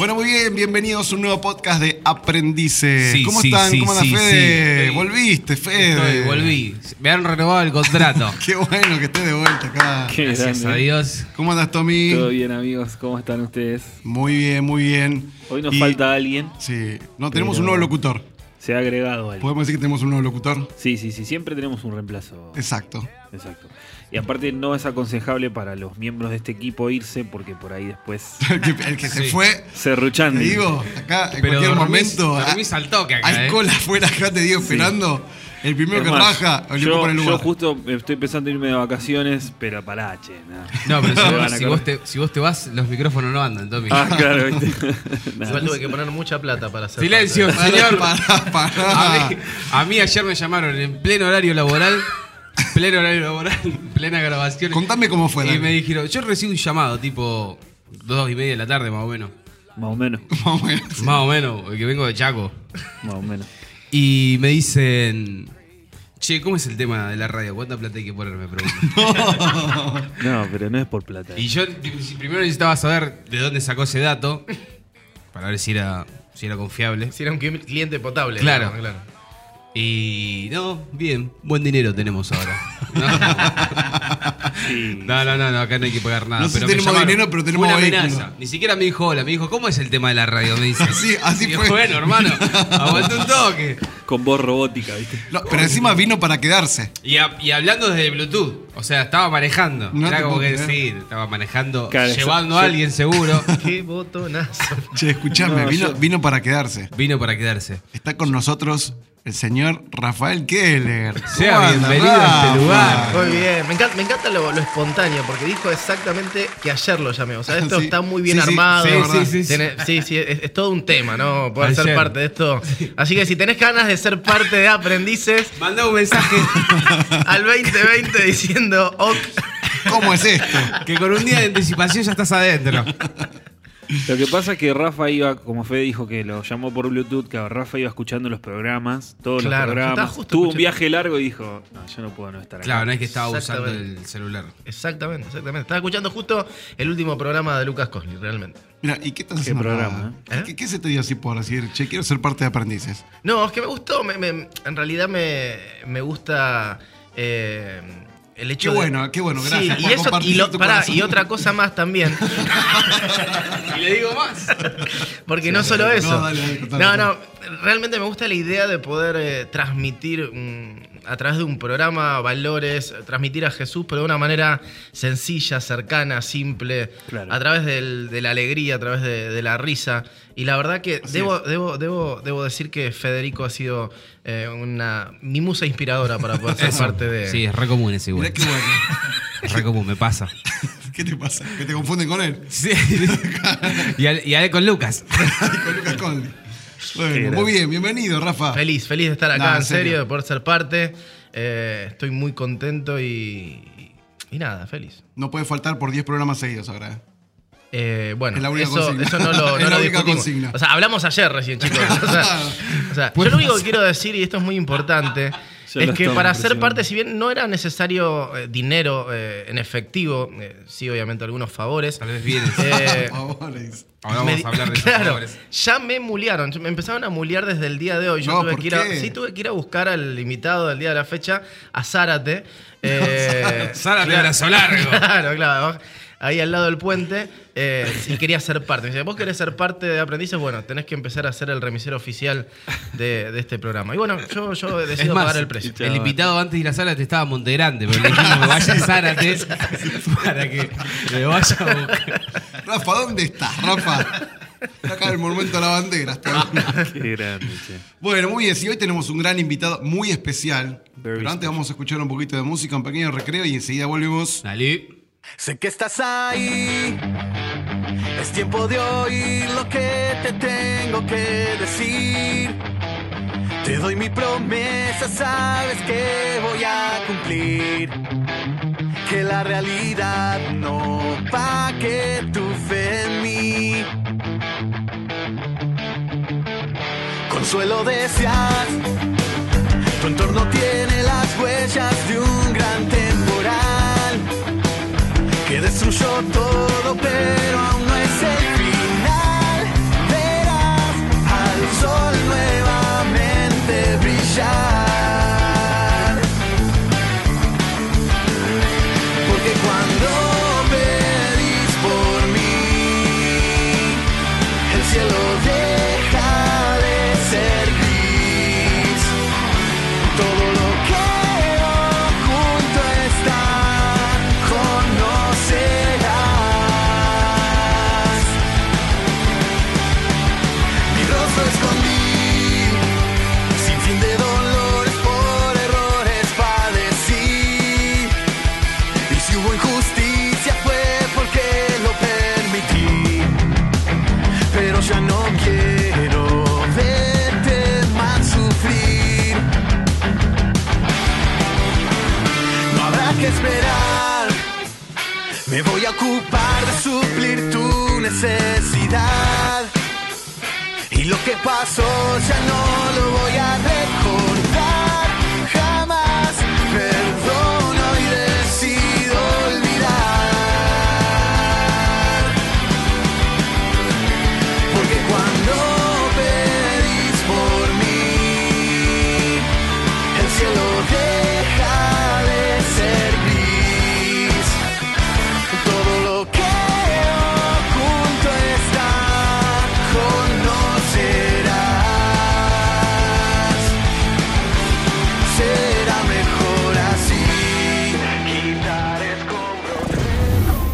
Bueno, muy bien, bienvenidos a un nuevo podcast de Aprendices. Sí, ¿Cómo sí, están? sí, ¿Cómo anda sí, Fede? sí. Volviste, Fede. Estoy, volví. Me han renovado el contrato. Qué bueno que estés de vuelta acá. Qué Gracias grande. a Dios. ¿Cómo andas, Tommy? Todo bien, amigos. ¿Cómo están ustedes? Muy bien, muy bien. Hoy nos Y- falta alguien. Sí, no, tenemos Pero- un nuevo locutor. Se ha agregado alguien. ¿Podemos decir que tenemos un nuevo locutor? Sí, sí, sí. Siempre tenemos un reemplazo. Exacto. Exacto. Y aparte no es aconsejable para los miembros de este equipo irse porque por ahí después El que, el que se Sí. fue, se te digo, acá en Pero cualquier dormís- momento. dormís ah, al toque acá, Hay eh. cola afuera acá, te digo, esperando. El primero que más, el yo, el yo lugar. justo estoy pensando en irme de vacaciones, pero pará, che. nada. No, pero si, vos, si te, si vos te vas, los micrófonos no andan, Tommy. Ah, claro, ¿viste? Igual tuve que poner mucha plata para hacer. Silencio, señor. Pará, pará. A mí, a mí ayer me llamaron en pleno horario laboral, pleno horario laboral, plena grabación. Contame cómo fue. Y dale. me dijeron, yo recibo un llamado tipo dos y media de la tarde más o menos. Más o menos. Más o menos. Más o menos, que vengo de Chaco. Más o menos. Y me dicen, che, ¿cómo es el tema de la radio? ¿Cuánta plata hay que poner? Me preguntan. No, pero no es por plata. Y yo si- primero necesitaba saber de dónde sacó ese dato, para ver si era, si era confiable. Si era un cli- cliente potable. Claro. digamos, claro. Y no, bien, buen dinero tenemos ahora. Sí. No, no, no, no, acá no hay que pagar nada. No sé pero tenemos llamaron. dinero, pero tenemos una vehículo. amenaza. Ni siquiera me dijo hola, me dijo, ¿cómo es el tema de la radio? Me dice. Así- fue. Bueno, hermano, aguante un toque. Con voz robótica, ¿viste? No, pero encima vino para quedarse. Y, a- y hablando desde Bluetooth, o sea, estaba manejando. No Era como que creer. sí, estaba manejando, Claro, llevando yo- a alguien seguro. Qué botonazo. Che, escuchame, No, vino, yo- vino para quedarse. Vino para quedarse. Está con nosotros el señor Rafael Keller. Sea ¿Cómo anda, bienvenido a este lugar. Muy bien. Me encanta, me encanta lo, lo espontáneo, porque dijo exactamente que ayer lo llamé. O sea, esto Sí. está muy bien Sí, armado. sí, sí, sí, sí. Tiene- sí, sí, es, es todo un tema, ¿no? Poder ser parte de esto. Así que si tenés ganas de ser parte de Aprendices, Manda un mensaje al 2020 diciendo ok. ¿Cómo es esto? que con un día de anticipación ya estás adentro. Lo que pasa es que Rafa iba, como Fede dijo que lo llamó por Bluetooth, que Rafa iba escuchando los programas, todos Claro, los programas. justo Tuvo un viaje largo y dijo, no, yo no puedo no estar acá. Claro, no es que estaba usando el celular. Exactamente, exactamente. Estaba escuchando justo el último programa de Lucas Cosley, realmente. Mira, ¿y qué estás Qué programa, ¿eh? ¿Qué, qué se te dio así por decir, che, quiero ser parte de aprendices? No, es que me gustó. me- me- en realidad me, me gusta eh, el hecho Qué de- bueno, qué bueno, gracias Sí, por y, eso, compartir y, lo- tu pará, corazón. y otra cosa más también. Y le digo más. Porque no solo no, eso. dale, dale, contale, no, no, realmente me gusta la idea de poder eh, transmitir a través de un programa valores, transmitir a Jesús, pero de una manera sencilla, cercana, simple, Claro. a través del- de la alegría, a través de, de la risa. Y la verdad que debo, debo, debo, debo decir que Federico ha sido eh, una mi musa inspiradora para poder ser parte de. Sí, es re común ese igual. bueno. Es re común, me pasa. ¿Qué te pasa? ¿Que te confunden con él? Sí. y, a, y a él con Lucas. Con Lucas Conde. Bueno, muy bien, bienvenido, Rafa. Feliz, feliz de estar acá, en serio, serio. de poder ser parte. Eh, estoy muy contento y, y nada, feliz. No puede faltar por 10 programas seguidos ahora. ¿eh? Eh, bueno, Es la única eso, eso no lo, Es no la lo única. O sea, hablamos ayer recién, chicos. O sea, o sea, yo lo único que quiero decir, y esto es muy importante, Ya es que para ser parte, si bien no era necesario eh, dinero eh, en efectivo, eh, sí, obviamente algunos favores. Tal vez vienes. eh, Por favor, es- Ahora me vamos di- a hablar de esos claro, favores. ya me mulearon, me empezaron a mulear desde el día de hoy. Yo No, tuve ¿por que ir a, qué? sí, tuve que ir a buscar al invitado del día de la fecha, a Zárate. Eh, Zárate brazo largo. Claro, claro. Ahí al lado del puente, eh, y quería ser parte. Me dice, vos querés ser parte de Aprendices, bueno, tenés que empezar a ser el remisero oficial de, de este programa. Y bueno, yo, yo Es decido más, pagar el precio. el invitado antes de ir a Zárate estaba en Monte Grande, pero le dijimos vaya a Zárate para que le vaya a buscar. Rafa, ¿dónde estás, Rafa? Está acá en el monumento a la bandera. está bien. Qué grande, che. Bueno, muy bien. Si hoy tenemos un gran invitado muy especial. Very pero antes vamos a escuchar un poquito de música, un pequeño recreo y enseguida volvemos. Dale. Sé que estás ahí. Es tiempo de oír lo que te tengo que decir. Te doy mi promesa, sabes que voy a cumplir. Que la realidad no pa' que tu fe en mí. Consuelo deseas, tu entorno tiene destruyó todo, pero ocupar de suplir tu necesidad. Y lo que pasó ya no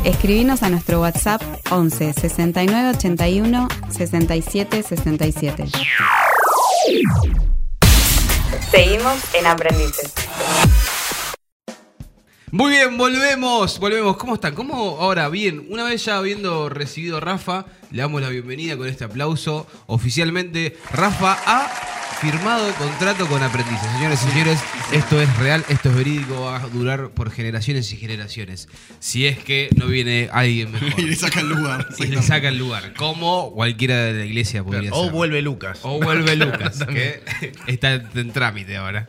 Escribinos a nuestro WhatsApp 11 69 81 67 67. Seguimos en Aprendices. Muy bien, volvemos, volvemos. ¿Cómo están? ¿Cómo ahora? Bien, una vez ya habiendo recibido a Rafa, le damos la bienvenida con este aplauso. Oficialmente, Rafa ha firmado contrato con Aprendices. Señores y señores, esto es real, esto es verídico, va a durar por generaciones y generaciones. Si es que no viene alguien mejor. Y le saca el lugar. Y le saca el lugar, como cualquiera de la iglesia podría O ser. vuelve Lucas. O vuelve Lucas, que está en trámite ahora.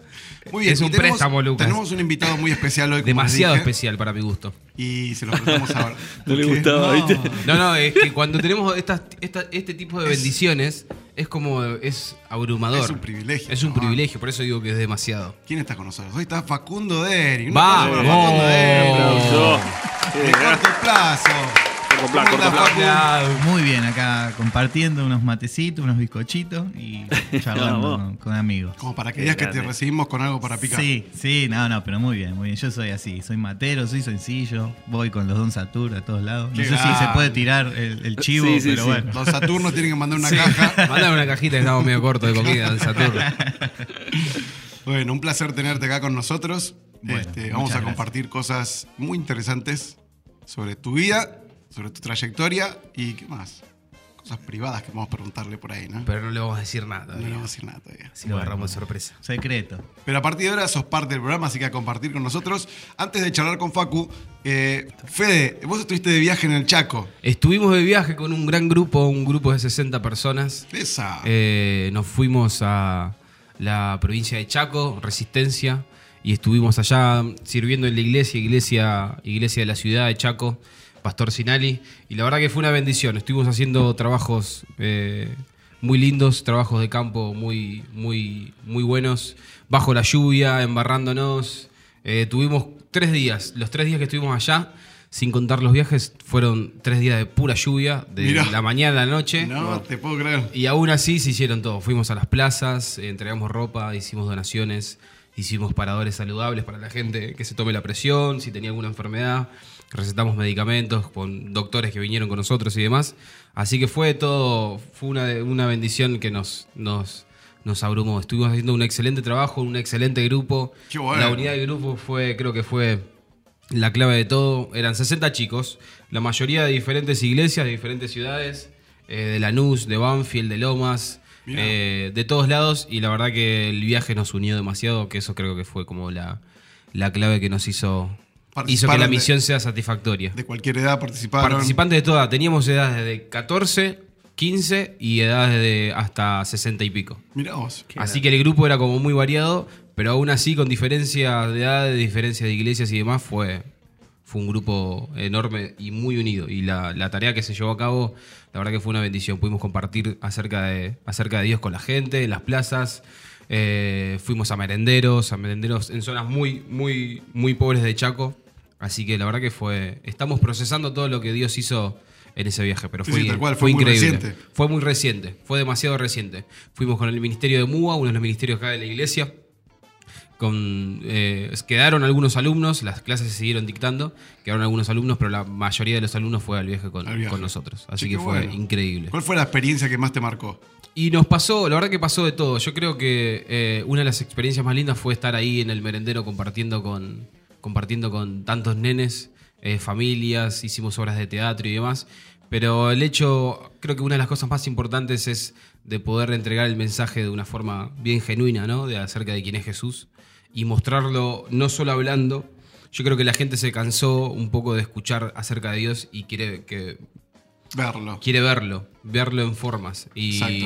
Muy bien. Es un tenemos- préstamo, Lucas. Tenemos un invitado muy especial hoy. Demasiado dije, especial para mi gusto. Y se lo presentamos ahora. No le gustaba, ¿viste? No, no, es que cuando tenemos estas, esta- este tipo de bendiciones, es como, es abrumador. Es un privilegio, Es un ¿no? privilegio, por eso digo que es demasiado. ¿Quién está con nosotros? Hoy está Facundo Deri. Un ¡Vamos! Facundo Deri. Aplauso. De corto plazo. Corto plazo, ¿Cómo corto andás, plazo. Facu? Muy bien, acá compartiendo unos matecitos, unos bizcochitos y charlando con, amigos. Como para que digas que te recibimos con algo para picar. Sí, sí, no, no, pero muy bien, muy bien. Yo soy así, soy matero, soy sencillo, voy con los Don Satur a todos lados. No Qué sé si se puede tirar el, el chivo, Sí, sí, pero sí. bueno. Los Saturnos tienen que mandar una caja. Mándame una cajita que estamos medio corto de comida del Saturno. Bueno, un placer tenerte acá con nosotros. Bueno, Este, vamos a gracias. compartir cosas muy interesantes sobre tu vida, sobre tu trayectoria y qué más. Cosas privadas que vamos a preguntarle por ahí, ¿no? Pero no le vamos a decir nada. no le todavía. vamos a decir nada todavía. Así lo agarramos de sorpresa. Secreto. Pero a partir de ahora sos parte del programa, así que a compartir con nosotros. Antes de charlar con Facu, eh, Fede, vos estuviste de viaje en el Chaco. Estuvimos de viaje con un gran grupo, un grupo de 60 personas. Esa. Eh, nos fuimos a la provincia de Chaco, Resistencia, y estuvimos allá sirviendo en la iglesia, iglesia, iglesia de la ciudad de Chaco, Pastor Sinali, y la verdad que fue una bendición. Estuvimos haciendo trabajos eh, muy lindos, trabajos de campo muy, muy, muy buenos, bajo la lluvia, embarrándonos. Eh, tuvimos tres días, los tres días que estuvimos allá, sin contar los viajes, fueron tres días de pura lluvia, de Mirá. la mañana a la noche. no, te puedo creer. Y aún así se hicieron todo. Fuimos a las plazas, eh, entregamos ropa, hicimos donaciones, hicimos paradores saludables para la gente que se tome la presión, si tenía alguna enfermedad, recetamos medicamentos con doctores que vinieron con nosotros y demás. Así que fue todo, fue una, una bendición que nos, nos, nos abrumó. Estuvimos haciendo un excelente trabajo, un excelente grupo. Qué bueno. La unidad de grupo fue, creo que fue la clave de todo. Eran 60 chicos, la mayoría de diferentes iglesias, de diferentes ciudades, eh, de Lanús, de Banfield, de Lomas, eh, de todos lados y la verdad que el viaje nos unió demasiado, que eso creo que fue como la, la clave que nos hizo, hizo que la de- misión sea satisfactoria. De cualquier edad participaron. Participantes de todas, teníamos edades de 14, 15 y edades de hasta 60 y pico. Mirá vos. Así que el grupo era como muy variado, pero aún así con diferencia de edad, diferencia de iglesias y demás, fue, fue un grupo enorme y muy unido. Y la, la tarea que se llevó a cabo, la verdad que fue una bendición. Pudimos compartir acerca de, acerca de Dios con la gente, en las plazas. eh, fuimos a merenderos, a merenderos en zonas muy, muy, muy pobres de Chaco. Así que la verdad que fue. Estamos procesando todo lo que Dios hizo en ese viaje, pero Sí, fue, sí, tal cual, fue fue muy increíble. reciente. Fue muy reciente, fue demasiado reciente. Fuimos con el Ministerio de MUA, uno de los ministerios acá de la iglesia. Con, eh, quedaron algunos alumnos, las clases se siguieron dictando, quedaron algunos alumnos, pero la mayoría de los alumnos fue al viaje con, Al viaje. con nosotros. Así Sí, que fue bueno. increíble. ¿Cuál fue la experiencia que más te marcó? Y nos pasó, la verdad que pasó de todo. Yo creo que eh, una de las experiencias más lindas fue estar ahí en el merendero compartiendo con, compartiendo con tantos nenes, eh, familias, hicimos obras de teatro y demás. Pero el hecho, creo que una de las cosas más importantes es de poder entregar el mensaje de una forma bien genuina, ¿no? De acerca de quién es Jesús y mostrarlo no solo hablando. Yo creo que la gente se cansó un poco de escuchar acerca de Dios y quiere que Verlo. quiere verlo, verlo en formas. Exacto.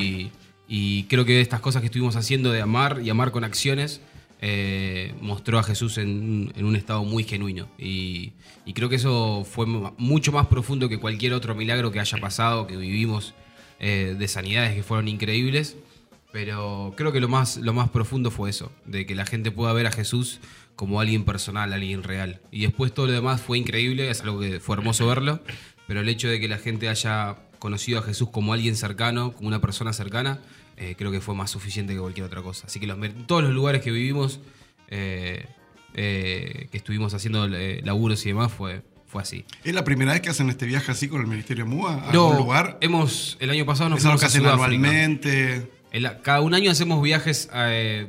Y creo que estas cosas que estuvimos haciendo de amar y amar con acciones eh, mostró a Jesús en, en un estado muy genuino. Y, y creo que eso fue mu- mucho más profundo que cualquier otro milagro que haya pasado, que vivimos eh, de sanidades que fueron increíbles. Pero creo que lo más, lo más profundo fue eso, de que la gente pueda ver a Jesús como alguien personal, alguien real. Y después todo lo demás fue increíble, es algo que fue hermoso verlo, pero el hecho de que la gente haya conocido a Jesús como alguien cercano, como una persona cercana, eh, creo que fue más suficiente que cualquier otra cosa. Así que los, todos los lugares que vivimos, eh, eh, que estuvimos haciendo laburos y demás, fue, fue así. ¿Es la primera vez que hacen este viaje así con el Ministerio MUA? ¿A algún lugar? hemos, el año pasado nos ¿Es algo fuimos que a hacen anualmente? El- cada un año hacemos viajes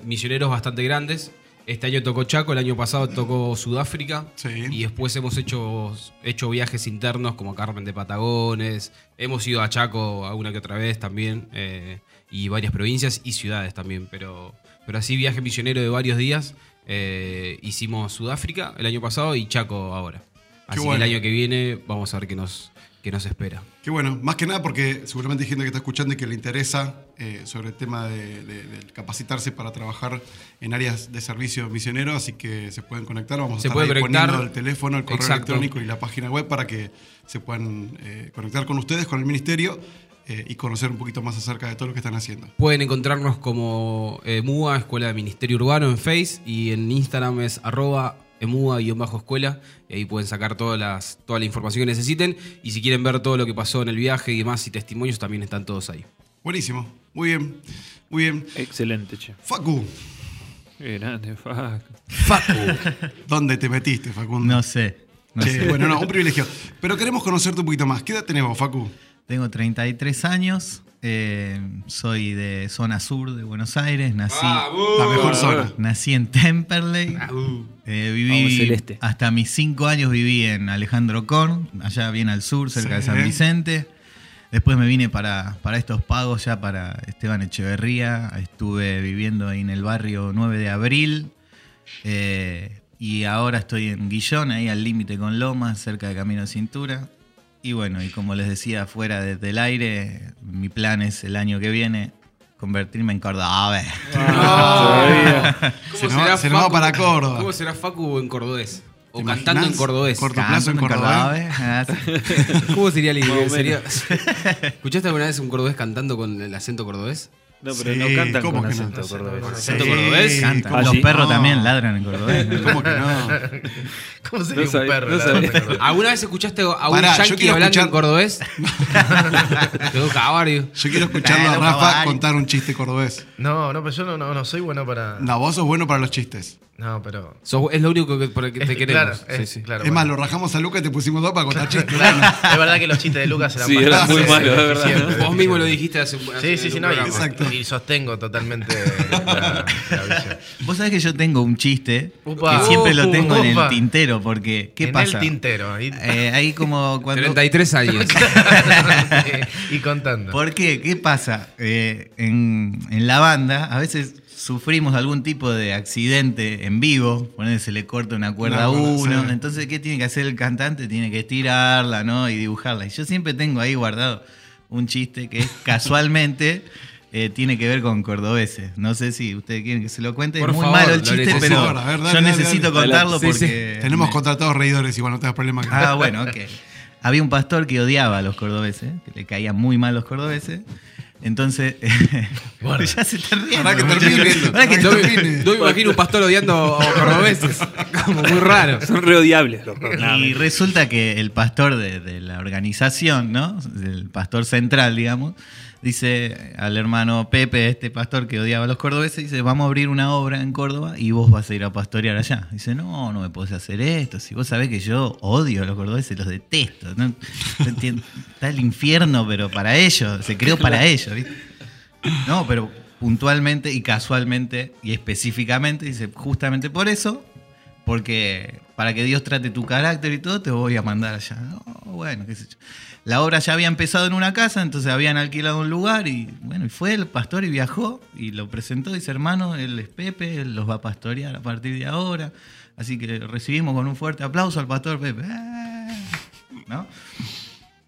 misioneros bastante grandes. Este año tocó Chaco, el año pasado tocó Sudáfrica. Sí. Y después hemos hecho, hecho viajes internos como Carmen de Patagones. Hemos ido a Chaco alguna que otra vez también. eh, y varias provincias y ciudades también. Pero, pero así viaje misionero de varios días. eh, hicimos Sudáfrica el año pasado y Chaco ahora. Así que el año que viene vamos a ver qué nos, qué nos espera. Qué bueno, más que nada porque seguramente hay gente que está escuchando y que le interesa eh, sobre el tema de, de- de capacitarse para trabajar en áreas de servicio misionero, así que se pueden conectar. Vamos a Se estar ahí conectar. poniendo el teléfono, el correo Exacto. electrónico y la página web para que se puedan eh, conectar con ustedes, con el ministerio eh, y conocer un poquito más acerca de todo lo que están haciendo. Pueden encontrarnos como MUA, Escuela de Ministerio Urbano en Face y en Instagram es arroba emua-escuela y ahí pueden sacar todas las, toda la información que necesiten y si quieren ver todo lo que pasó en el viaje y demás y testimonios también están todos ahí. Buenísimo, muy bien, muy bien. Excelente, che. Facu, Qué grande, fuck. ¿dónde te metiste, Facundo? No sé. No Che, sé. bueno, no, un privilegio. Pero queremos conocerte un poquito más. ¿Qué edad tenés vos, Facu? Tengo 33 años. Eh, soy de zona sur de Buenos Aires. Nací, La mejor zona. nací en Temperley. Eh, viví Vamos, Celeste. hasta mis 5 años viví en Alejandro Korn, allá bien al sur, cerca de. San Vicente. Después me vine para, para estos pagos, ya para Esteban Echeverría. Estuve viviendo ahí en el barrio 9 de abril. Eh, y ahora estoy en Guillón, ahí al límite con Lomas, cerca de Camino de Cintura. Y bueno, y como les decía, fuera desde el aire, mi plan es el año que viene convertirme en cordobés. Se nos va- se nos va para Córdoba. ¿Cómo será Facu en cordobés? O ¿Te cantando en cordobés. Corto plazo en cordobés. ¿Cómo sería la idea? ¿Escuchaste alguna vez un cordobés cantando con el acento cordobés? No, pero Sí, no cantan ¿cómo con que acento No cordobés. ¿Acento Sí, cordobés? Cantan. ¿cómo Los que perros no? también ladran en cordobés. ¿no? ¿Cómo que no? ¿Cómo sería sabía- un perro? ¿Alguna vez escuchaste a un Pará, yankee hablando escuchar- en cordobés? Caballo. Yo quiero escucharlo a Rafa contar un chiste cordobés. No, no, pero yo no, no, no soy bueno para. No, vos sos bueno para los chistes. No, pero. Es lo único que, por el que te queremos. Claro, Sí, es, sí. claro, es más, bueno. lo rajamos a Lucas y te pusimos dos para contar chistes. Claro, es verdad que los chistes de Lucas eran Sí, eran bastante muy malos, verdad. Vos mismo lo dijiste hace un Sí, sí, sí, no, y, Exacto. y sostengo totalmente la, la visión. Vos sabés que yo tengo un chiste Upa. que siempre lo tengo en el tintero, porque ¿qué en pasa? el tintero. ahí- Eh, ahí como cuando... 33 años. Y contando. ¿Por qué? ¿Qué pasa? Eh, en, en la banda a veces sufrimos algún tipo de accidente en vivo, se le corta una cuerda a uno, entonces ¿qué tiene que hacer el cantante? Tiene que estirarla, ¿no? Y dibujarla. Y yo siempre tengo ahí guardado un chiste que casualmente eh, tiene que ver con cordobeses. No sé si ustedes quieren que se lo cuente. Por es muy favor, malo el chiste, necesito. pero A ver, dale, yo dale, necesito dale. contarlo Sí, sí. porque... Tenemos me- contratados reidores, igual no te das problema. Ah, bueno, ok. Había un pastor que odiaba a los cordobeses, que le caían muy mal los cordobeses. Entonces, ya se está riendo. Pará que termine. No me, termine. no me imagino un pastor odiando a cordobeses. Como muy raro. Son reodiables los Y resulta que el pastor de, de la organización, ¿no? El pastor central, digamos, dice al hermano Pepe, este pastor que odiaba a los cordobeses, dice, vamos a abrir una obra en Córdoba y vos vas a ir a pastorear allá. Dice, no, no me podés hacer esto. Si vos sabés que yo odio a los cordobeses, los detesto. No. Está el infierno, pero para ellos, se creó para ellos, ¿viste? No, pero puntualmente y casualmente y específicamente, dice, justamente por eso, porque para que Dios trate tu carácter y todo, te voy a mandar allá. No, bueno, qué sé yo. La obra ya había empezado en una casa, entonces habían alquilado un lugar y bueno, y fue el pastor y viajó y lo presentó, dice, hermano, él es Pepe, él los va a pastorear a partir de ahora. Así que recibimos con un fuerte aplauso al pastor Pepe. ¡Ah! ¿No?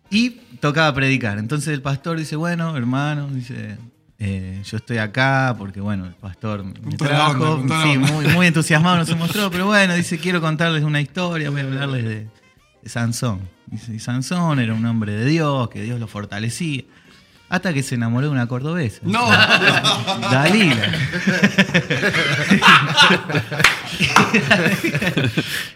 Y tocaba predicar. Entonces el pastor dice, bueno, hermano, dice, eh, yo estoy acá porque, bueno, el pastor me onda, trajo. Sí, muy, muy entusiasmado nos mostró, pero bueno, dice, quiero contarles una historia, voy a hablarles de, de Sansón. Y Sansón era un hombre de Dios, que Dios lo fortalecía. Hasta que se enamoró de una cordobesa. No, Dalila.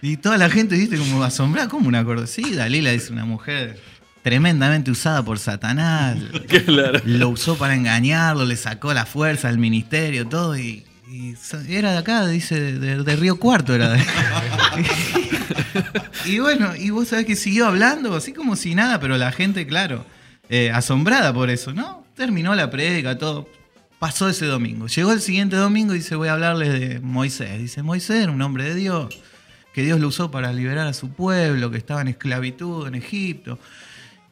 y toda la gente, viste, como asombrada, como una cordobesa. Sí, Dalila es una mujer tremendamente usada por Satanás. Claro. Lo usó para engañarlo, le sacó la fuerza al ministerio, todo. Y, era de acá, dice, de Río Cuarto era de. Y bueno, y vos sabés que siguió hablando, así como si nada, pero la gente, claro, eh, asombrada por eso, ¿no? Terminó la prédica, todo. Pasó ese domingo. Llegó el siguiente domingo y dice, voy a hablarles de Moisés. Dice, Moisés era un hombre de Dios, que Dios lo usó para liberar a su pueblo, que estaba en esclavitud en Egipto.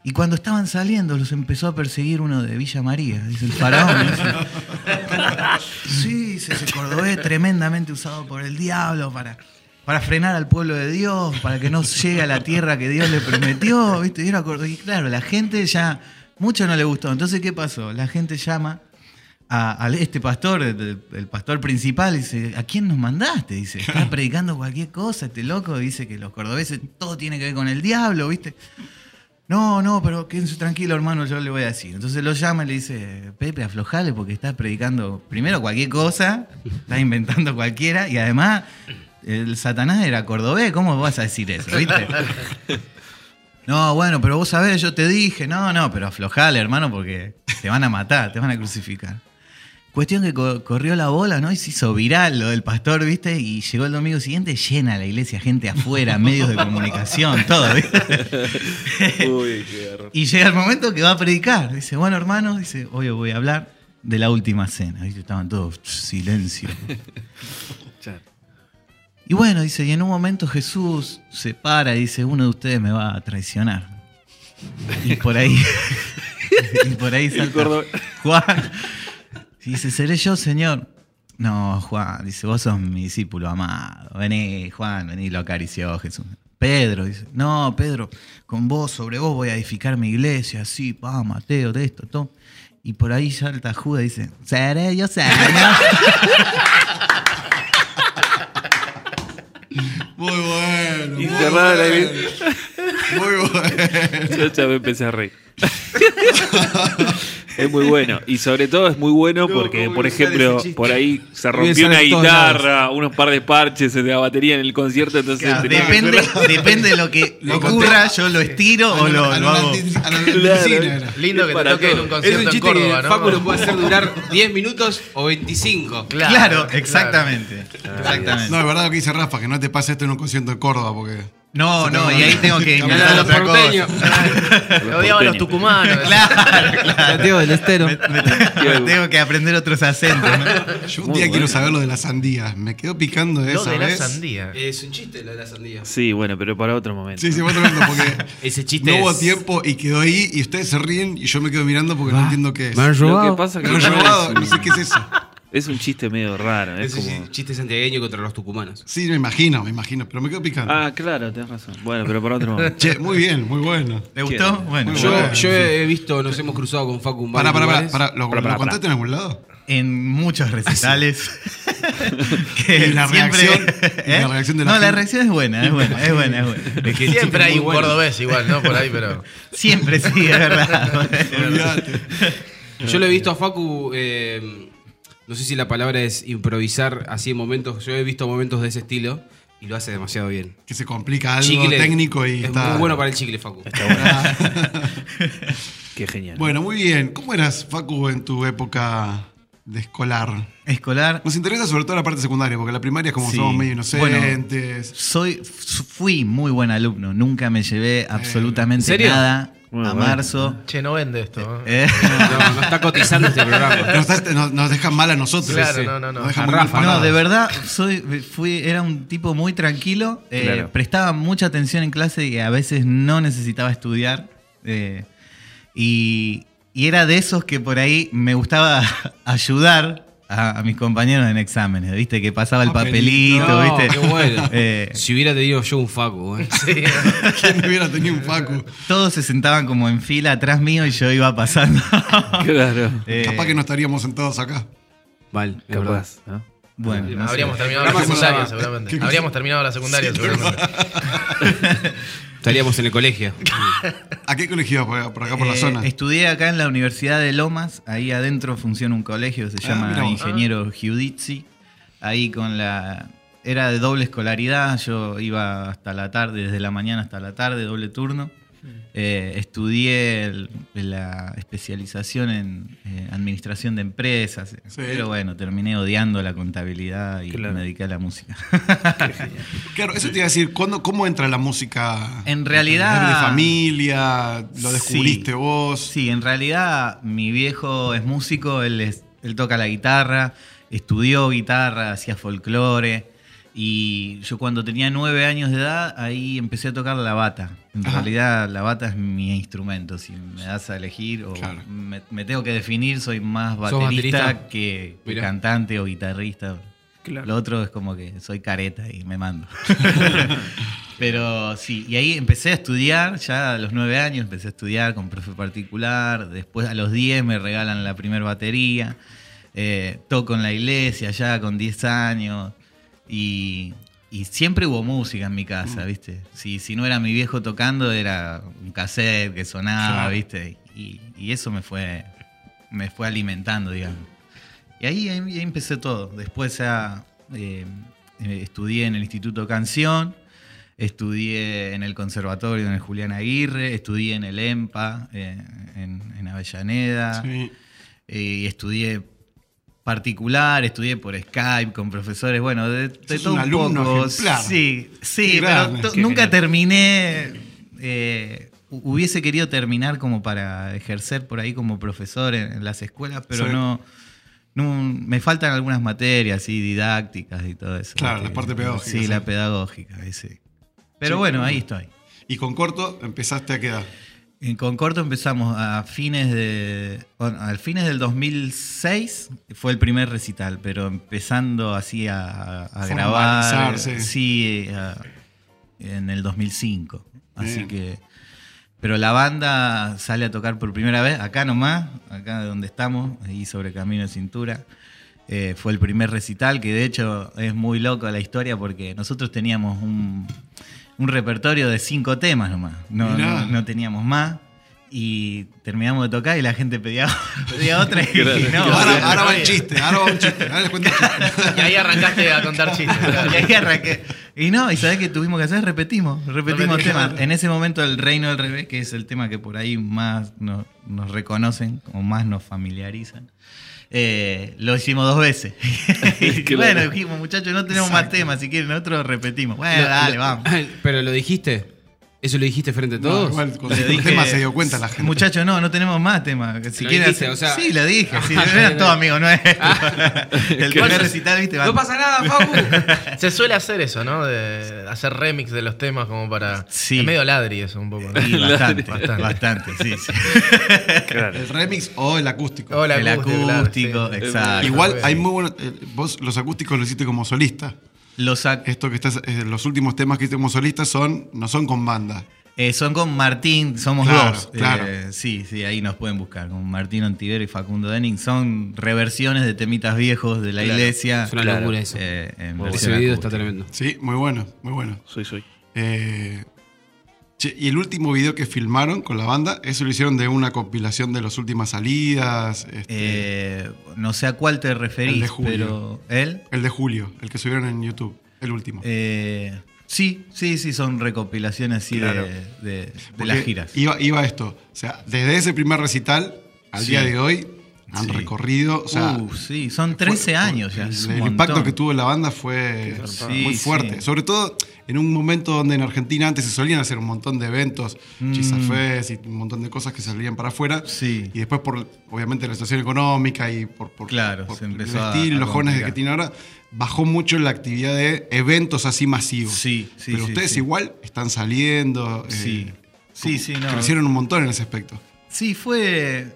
Y cuando estaban saliendo, los empezó a perseguir uno de Villa María, dice el faraón. dice. Sí, dice, ese cordobés tremendamente usado por el diablo para, para frenar al pueblo de Dios, para que no llegue a la tierra que Dios le prometió. ¿viste? Y, era. Y claro, la gente ya, mucho no le gustó. Entonces, ¿qué pasó? La gente llama a, a este pastor, el, el pastor principal, y dice, ¿a quién nos mandaste? Dice, está predicando cualquier cosa, este loco dice que los cordobeses todo tiene que ver con el diablo, ¿viste? No, no, pero quédense tranquilo, hermano, yo le voy a decir. Entonces lo llama y le dice, Pepe, aflojale porque estás predicando primero cualquier cosa, estás inventando cualquiera, y además el Satanás era cordobés, ¿cómo vas a decir eso? ¿Viste? No, bueno, pero vos sabés, yo te dije, no, no, pero aflojale, hermano, porque te van a matar, te van a crucificar. Cuestión que co- corrió la bola, ¿no? Y se hizo viral lo del pastor, ¿viste? Y llegó el domingo siguiente llena la iglesia, gente afuera, medios de comunicación, todo, ¿viste? Uy, qué. Y llega el momento que va a predicar. Dice, bueno, hermano, dice, hoy voy a hablar de la última cena. ¿Viste? Estaban todos, silencio. Y bueno, dice, y en un momento Jesús se para y dice, uno de ustedes me va a traicionar. Y por ahí, y por ahí salta. Juan. Y dice, ¿seré yo, Señor? No, Juan, dice, vos sos mi discípulo amado. Vení, Juan, vení, lo acarició Jesús. Pedro, dice, no, Pedro, con vos, sobre vos voy a edificar mi iglesia, así, pa, Mateo, de esto, todo. Y por ahí salta Judas y dice, ¿seré yo, Señor? muy bueno. Y muy cerrada la bueno. Muy bueno. Yo ya me empecé a reír. es muy bueno. Y sobre todo es muy bueno No, porque, ¿cómo por ejemplo, por ahí se rompió una en guitarra, unos par de parches de la batería en el concierto, entonces Claro, depende, depende de lo que Lo ocurra, yo lo estiro o lo, hago. Lindo que te toque en un Es concierto un en chiste Córdoba, que ¿no? Facu lo puede hacer durar 10 minutos o 25. Claro, exactamente. Exactamente. No, es verdad lo que dice Rafa, que no te pase esto en un concierto de Córdoba, porque No, no, y ahí tengo que inventar los otra porteños. Odiaba a los tucumanos. Claro, claro. Santiago del Estero. Me, me tengo, me tengo que aprender otros acentos. ¿no? Yo un Muy día bueno. quiero saber lo de las sandías. Me quedo picando de Lo esa de la vez. sandía. Es un chiste lo de la sandía. Sí, bueno, pero para otro momento. Sí, sí, vos tremendo, porque Ese chiste no hubo es- tiempo y quedó ahí y ustedes se ríen y yo me quedo mirando porque no entiendo qué es. Me han Lo robado. que pasa Me que lo he no robado, es, no sé qué es eso. Es un chiste medio raro. Es Ese como... chiste santiagueño contra los tucumanos. Sí, me imagino, me imagino, pero me quedo picando. Ah, claro, tenés razón. Bueno, pero para otro momento. Che, muy bien, muy bueno. ¿Te gustó? Bueno, Yo, bueno. yo he visto, nos hemos cruzado con Facu en Para, varios para, para, lugares. para, ¿lo, Pará, pará, ¿lo contaste en algún lado? en muchos recitales. que Y la siempre- reacción- la ¿Eh? reacción de la No, la reacción es buena, es buena, es buena, es buena. Es que Siempre es hay un bueno. cordobés igual, ¿no? Por ahí, pero. Siempre sí, es verdad. Olvídate. Yo lo he visto a Facu, eh, no sé si la palabra es improvisar así en momentos. Yo he visto momentos de ese estilo y lo hace demasiado bien. Que se complica algo Chicle. técnico y es está. muy bueno para el chicle, Facu. Qué genial. Bueno, muy bien. ¿Cómo eras, Facu, en tu época de escolar? Escolar. Nos interesa sobre todo la parte secundaria, porque la primaria es como Sí. somos medio Bueno, inocentes. Soy, fui muy buen alumno. Nunca me llevé absolutamente ¿En serio? nada A bueno. marzo. Che, no vende esto. ¿eh? Eh, No, no está cotizando este programa. nos, das- nos- nos dejan mal a nosotros. Claro, sí. no, no, no. Nos dejan Rafa, No, de verdad, soy, fui, era un tipo muy tranquilo, eh, Claro. prestaba mucha atención en clase y a veces no necesitaba estudiar. eh, y, y era de esos que por ahí me gustaba ayudar a, a mis compañeros en exámenes, ¿viste? Que pasaba el Papelito. papelito, No, ¿viste? qué bueno. Eh, Si hubiera tenido yo un Facu, ¿eh? Sí. ¿Quién hubiera tenido un Facu? todos se sentaban como en fila atrás mío y yo iba pasando. Claro. Eh, Capaz que no estaríamos sentados acá. Verdad. Capaz, ¿no? Bueno, no. Habríamos terminado la secundaria, seguramente. Habríamos terminado la secundaria, seguramente. Estaríamos en el colegio. ¿A qué colegio por, por acá por la Eh, zona? Estudié acá en la Universidad de Lomas. Ahí adentro funciona un colegio que se Ah, llama. Ingeniero Giudizi. Ahí con la. Era de doble escolaridad. Yo iba hasta la tarde, desde la mañana hasta la tarde, doble turno. Eh, estudié el- la especialización en eh, administración de empresas. Sí. Pero bueno, terminé odiando la contabilidad y Claro. me dediqué a la música. Claro, eso te iba a decir, ¿cuándo, ¿cómo entra la música? En realidad- ¿De familia? ¿Lo descubriste Sí. vos? Sí, en realidad mi viejo es músico, él, es- él toca la guitarra, estudió guitarra, hacía folclore. Y yo cuando tenía nueve años de edad, ahí empecé a tocar la bata. En Ajá. realidad la bata es mi instrumento. Si me das a elegir o Claro. me, me tengo que definir, soy más ¿Sos baterista, baterista? que, Mirá. cantante o guitarrista. Claro. Lo otro es como que soy careta y me mando. Pero sí, y ahí empecé a estudiar, ya a los nueve años empecé a estudiar con profe particular, después a los 10 me regalan la primer batería, eh, toco en la iglesia ya con 10 años y, y siempre hubo música en mi casa, ¿viste? Si, si no era mi viejo tocando era un cassette que sonaba. ¿viste? Y, y eso me fue, me fue alimentando, digamos. Y ahí, ahí- empecé todo. Después ya eh, eh, estudié en el Instituto Canción, estudié en el Conservatorio en el Julián Aguirre, estudié en el EMPA eh, en, en Avellaneda, Sí. eh, y estudié particular, estudié por Skype con profesores, bueno, de, de todo un alumno poco. ejemplar. Sí, sí, pero nunca genial. terminé. eh, hu- hubiese querido terminar como para ejercer por ahí como profesor en, en las escuelas, pero Sí. no, no. Me faltan algunas materias así, didácticas y todo eso. Claro, la parte pedagógica, Sí, sí. la pedagógica, ahí sí. Pero Sí, bueno, ahí estoy. Y con corto empezaste a quedar. En Concordo empezamos a fines de. Bueno, al fines del 2006 fue el primer recital, pero empezando así a, a grabar. Sí, a- en el 2005. Así Bien. que. Pero la banda sale a tocar por primera vez, acá nomás, acá donde estamos, ahí sobre Camino de Cintura. Eh, fue el primer recital, que de hecho es muy loco la historia porque nosotros teníamos un, un repertorio de cinco temas nomás, no, no, no teníamos más. Y terminamos de tocar y la gente pedía, pedía otra y, no, ahora, ahora va el chiste, ahora va un chiste. Ahora les cuento un chiste. Y ahí arrancaste a contar chistes. claro. y ahí arranqué. Y no, y sabés qué tuvimos que hacer, repetimos, repetimos Repetimos. temas. En ese momento el Reino del Revés, que es el tema que por ahí más nos, nos reconocen, o más nos familiarizan, eh, lo hicimos dos veces. Claro. Bueno, dijimos, muchachos, no tenemos más temas, si quieren nosotros repetimos. Bueno, Lo- dale, lo- vamos. Pero lo dijiste. ¿Eso lo dijiste frente a No, todos? igual, con el dije, tema se dio cuenta la gente. Muchachos, no, no tenemos más temas. Si Lo quieren dijiste, hacer- o sea- sí, lo dije. Sí, Ah, eran todos amigos, no es. el primer recital, viste, No pasa nada, Facu. Se suele hacer eso, ¿no? De hacer remix de los temas como para. Sí. Es medio ladri eso un poco. ¿no? Sí, bastante, Bastante. bastante, sí, sí. Claro. El remix o el acústico. Hola, El acústico, sí. exacto. Igual hay muy buenos. eh, vos los acústicos lo hiciste como solista. Los Esto que estás, eh, los últimos temas que hiciste como solista son, no son con banda. eh, son con Martín, somos Claro, dos. claro. Eh, sí, sí, ahí nos pueden buscar. Con Martín Ontivero y Facundo Denning. Son reversiones de temitas viejos de la iglesia. Es una Claro. locura eso. eh, Ese video está tremendo. Sí, muy bueno, muy bueno. Soy, soy. Che, y el último video que filmaron con la banda, eso lo hicieron de una compilación de las últimas salidas. este, Eh, no sé a cuál te referís, El de Julio. pero él. el de Julio, el que subieron en YouTube, el último. eh, sí, sí, sí, son recopilaciones así Claro. de, de- de Porque las giras. Iba, iba esto. O sea, desde ese primer recital al Sí. día de hoy han Sí. recorrido. O sea, Uh, sí, son fue- 13 fue- años ya. El, el impacto que tuvo la banda fue Sí, muy fuerte. Sobre todo en un momento donde en Argentina antes se solían hacer un montón de eventos, Mm. chisafés y un montón de cosas que salían para afuera. Sí. Y después por, obviamente, la situación económica y por, por, Claro, por se el a- estilo, a los jóvenes que tienen ahora, bajó mucho la actividad de eventos así masivos. Sí, sí, Pero sí, ustedes sí. igual están saliendo. eh, Sí. Sí, sí, no. Crecieron un montón en ese aspecto. Sí, fue.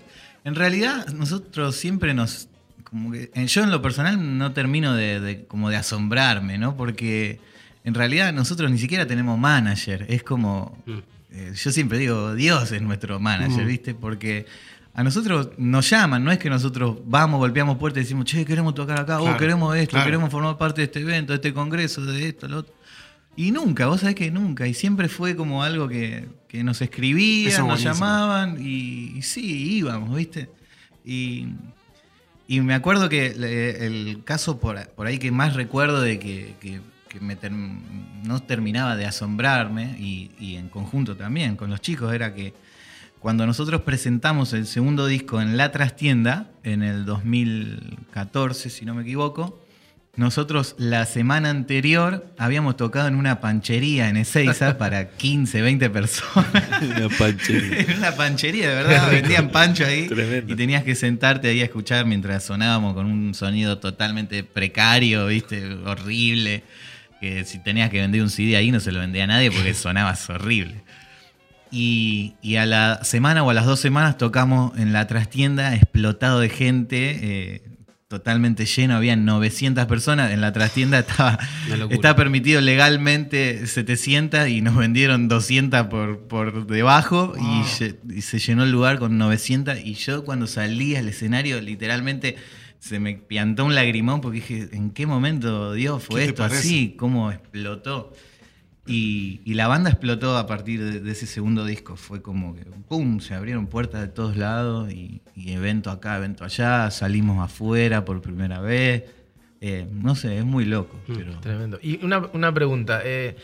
En realidad, nosotros siempre nos. Como que, en- yo en lo personal no termino de, de- como de asombrarme, ¿no? Porque en realidad nosotros ni siquiera tenemos manager. Es como. eh, yo siempre digo, Dios es nuestro manager, Mm. ¿viste? Porque a nosotros nos llaman, no es que nosotros vamos, golpeamos puertas y decimos, che, queremos tocar acá, o Claro, queremos esto, claro. queremos formar parte de este evento, de este congreso, de esto, lo otro. Y nunca, vos sabés que nunca. Y siempre fue como algo que, que nos escribían, es nos buenísimo. llamaban y, y sí, íbamos, ¿viste? Y, y me acuerdo que le- el caso por, por ahí que más recuerdo de que, que- que me ter- no terminaba de asombrarme, y, y en conjunto también con los chicos, era que cuando nosotros presentamos el segundo disco en La Trastienda, en el 2014, si no me equivoco, nosotros la semana anterior habíamos tocado en una panchería en Ezeiza para 15, 20 personas. Una panchería. En una panchería, de verdad, vendían pancho ahí. Tremendo. Y tenías que sentarte ahí a escuchar mientras sonábamos con un sonido totalmente precario, ¿viste? Horrible. Que si tenías que vender un CD ahí no se lo vendía a nadie porque sonabas horrible. Y, y a la semana o a las dos semanas tocamos en la trastienda, explotado de gente, eh, totalmente lleno, había 900 personas. En la trastienda estaba, está permitido legalmente 700 y nos vendieron 200 por, por debajo y, y se llenó el lugar con 900. Y yo cuando salí al escenario, literalmente se me piantó un lagrimón porque dije, ¿en qué momento Dios fue ¿Qué te esto así? ¿Cómo explotó? Y, y la banda explotó a partir de, de ese segundo disco. Fue como que, ¡pum! Se abrieron puertas de todos lados y, y evento acá, evento allá. Salimos afuera por primera vez. Eh, no sé, es muy loco. Pero... Tremendo. Y una, una pregunta. eh,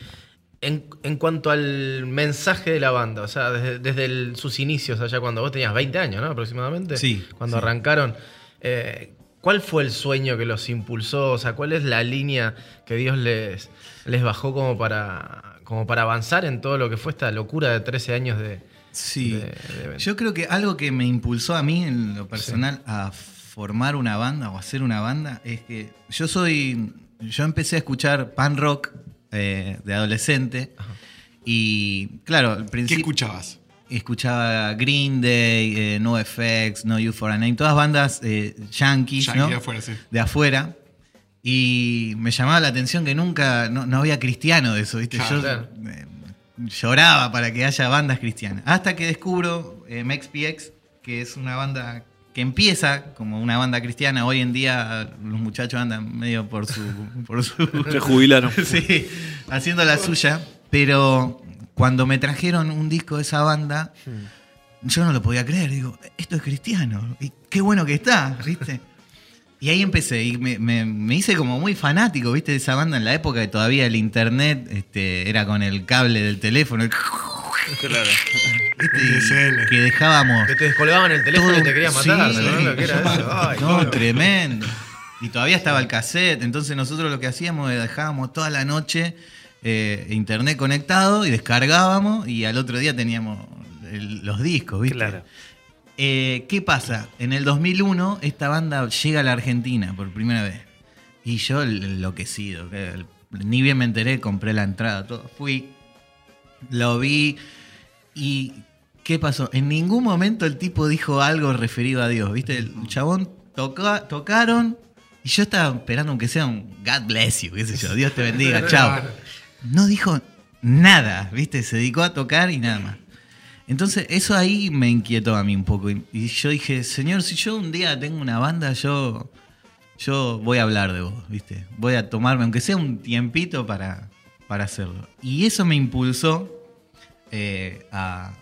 en, en cuanto al mensaje de la banda, o sea, desde, desde el- sus inicios, allá cuando vos tenías 20 años, ¿no? Aproximadamente. Sí, Cuando sí. arrancaron. eh, ¿Cuál fue el sueño que los impulsó? O sea, ¿cuál es la línea que Dios les, les bajó como para, como para avanzar en todo lo que fue esta locura de 13 años de. Sí, de- yo creo que algo que me impulsó a mí en lo personal a formar una banda o hacer una banda es que yo soy, yo empecé a escuchar pan rock eh, de adolescente y claro, al ¿Qué principio escuchabas? Escuchaba Green Day, eh, No FX, No You For a Name, todas bandas eh, yankees, Yankee ¿no? de afuera, sí. de afuera. Y me llamaba la atención que nunca, no, no había cristiano de eso, ¿viste? Claro, Yo claro. eh, lloraba para que haya bandas cristianas. Hasta que descubro eh, MXPX, que es una banda que empieza como una banda cristiana. Hoy en día los muchachos andan medio por su... Por su Se jubilaron. sí, haciendo la suya. Pero cuando me trajeron un disco de esa banda, yo no lo podía creer. Digo, esto es cristiano. Y qué bueno que está, ¿viste? Y ahí empecé, y me, me- me hice como muy fanático, ¿viste? De esa banda en la época que todavía el internet este, era con el cable del teléfono. el- Claro. Que dejábamos. Que te descolgaban el teléfono todo- y te querías matar. Sí. ¿no? Lo que era eso. Ay, No, no. tremendo. Y todavía estaba el cassette, entonces nosotros lo que hacíamos es dejábamos toda la noche eh, internet conectado y descargábamos y al otro día teníamos el- los discos, ¿viste? Claro. Eh, ¿Qué pasa? En el 2001 esta banda llega a la Argentina por primera vez. Y yo enloquecido. el- Ni bien me enteré, compré la entrada, todo. Fui, lo vi y... ¿Qué pasó? En ningún momento el tipo dijo algo referido a Dios, ¿viste? El chabón toca- tocaron y yo estaba esperando aunque sea un God bless you, qué sé yo, Dios te bendiga, chao. No dijo nada, ¿viste? Se dedicó a tocar y nada más. Entonces, eso ahí me inquietó a mí un poco. Y, yo dije, Señor, si yo un día tengo una banda, yo, yo voy a hablar de vos, ¿viste? Voy a tomarme, aunque sea un tiempito para, para hacerlo. Y eso me impulsó eh, a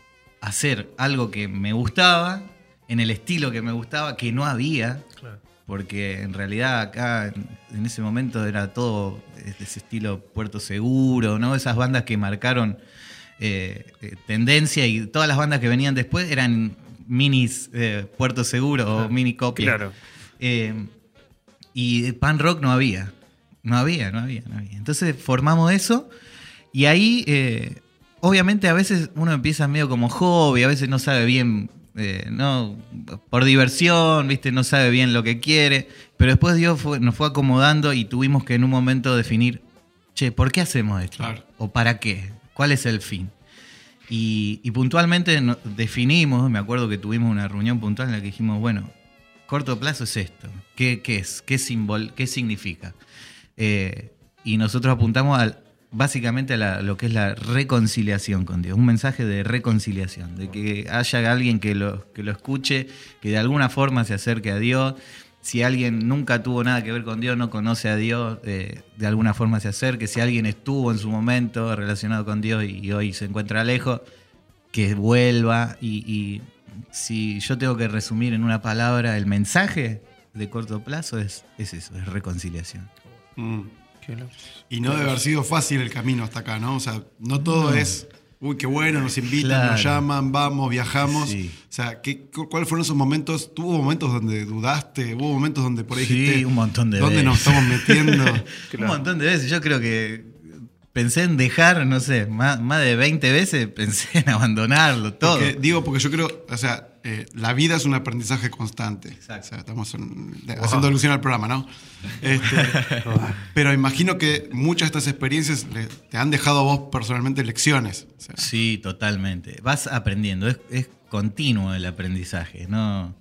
hacer algo que me gustaba, en el estilo que me gustaba, que no había. Claro. Porque en realidad acá en, ese momento era todo ese estilo Puerto Seguro, ¿no? Esas bandas que marcaron eh, eh, tendencia y todas las bandas que venían después eran minis eh, Puerto Seguro o mini copia. Claro. Y pan rock no había. No había, no había, no había. Entonces formamos eso y ahí, obviamente a veces uno empieza medio como hobby, a veces no sabe bien, eh, no por diversión, viste, no sabe bien lo que quiere, pero después Dios fue- nos fue acomodando y tuvimos que en un momento definir, che, ¿por qué hacemos esto? Claro. ¿O para qué? ¿Cuál es el fin? Y, y puntualmente definimos, me acuerdo que tuvimos una reunión puntual en la que dijimos, bueno, corto plazo es esto. ¿Qué, qué es? ¿Qué, simbol, qué significa? Eh, y nosotros apuntamos al, básicamente lo que es la reconciliación con Dios, un mensaje de reconciliación, de que haya alguien que lo, que lo escuche, que de alguna forma se acerque a Dios. Si alguien nunca tuvo nada que ver con Dios, no conoce a Dios, eh, de alguna forma se acerque. Si alguien estuvo en su momento relacionado con Dios y, hoy se encuentra lejos, que vuelva. Y, y si yo tengo que resumir en una palabra, el mensaje de corto plazo es, es eso, es reconciliación. Mm. Y no debe haber sido fácil el camino hasta acá, ¿no? O sea, no todo es, uy, qué bueno, nos invitan, Claro. nos llaman, vamos, viajamos. Sí. O sea, ¿qué, cu- ¿cuáles fueron esos momentos? ¿Tuvo momentos donde dudaste? ¿Hubo momentos donde por ahí Sí, dijiste, un montón de ¿dónde veces. nos estamos metiendo? Un montón de veces. Yo creo que pensé en dejar, no sé, más, más de 20 veces pensé en abandonarlo todo. Porque, digo, porque yo creo, o sea, eh, la vida es un aprendizaje constante. Exacto. O sea, estamos en- haciendo alusión al programa, ¿no? Este, pero imagino que muchas de estas experiencias le- te han dejado a vos personalmente lecciones. O sea, Sí, totalmente. Vas aprendiendo, es, es continuo el aprendizaje, ¿no?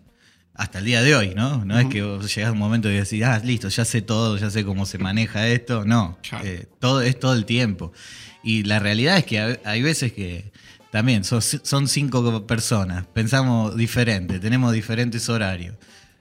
Hasta el día de hoy, ¿no? No es que vos llegás a un momento y decís, ah, listo, ya sé todo, ya sé cómo se maneja esto. No, Claro. eh, todo, es todo el tiempo. Y la realidad es que hay- veces que también son, son cinco personas, pensamos diferente, tenemos diferentes horarios.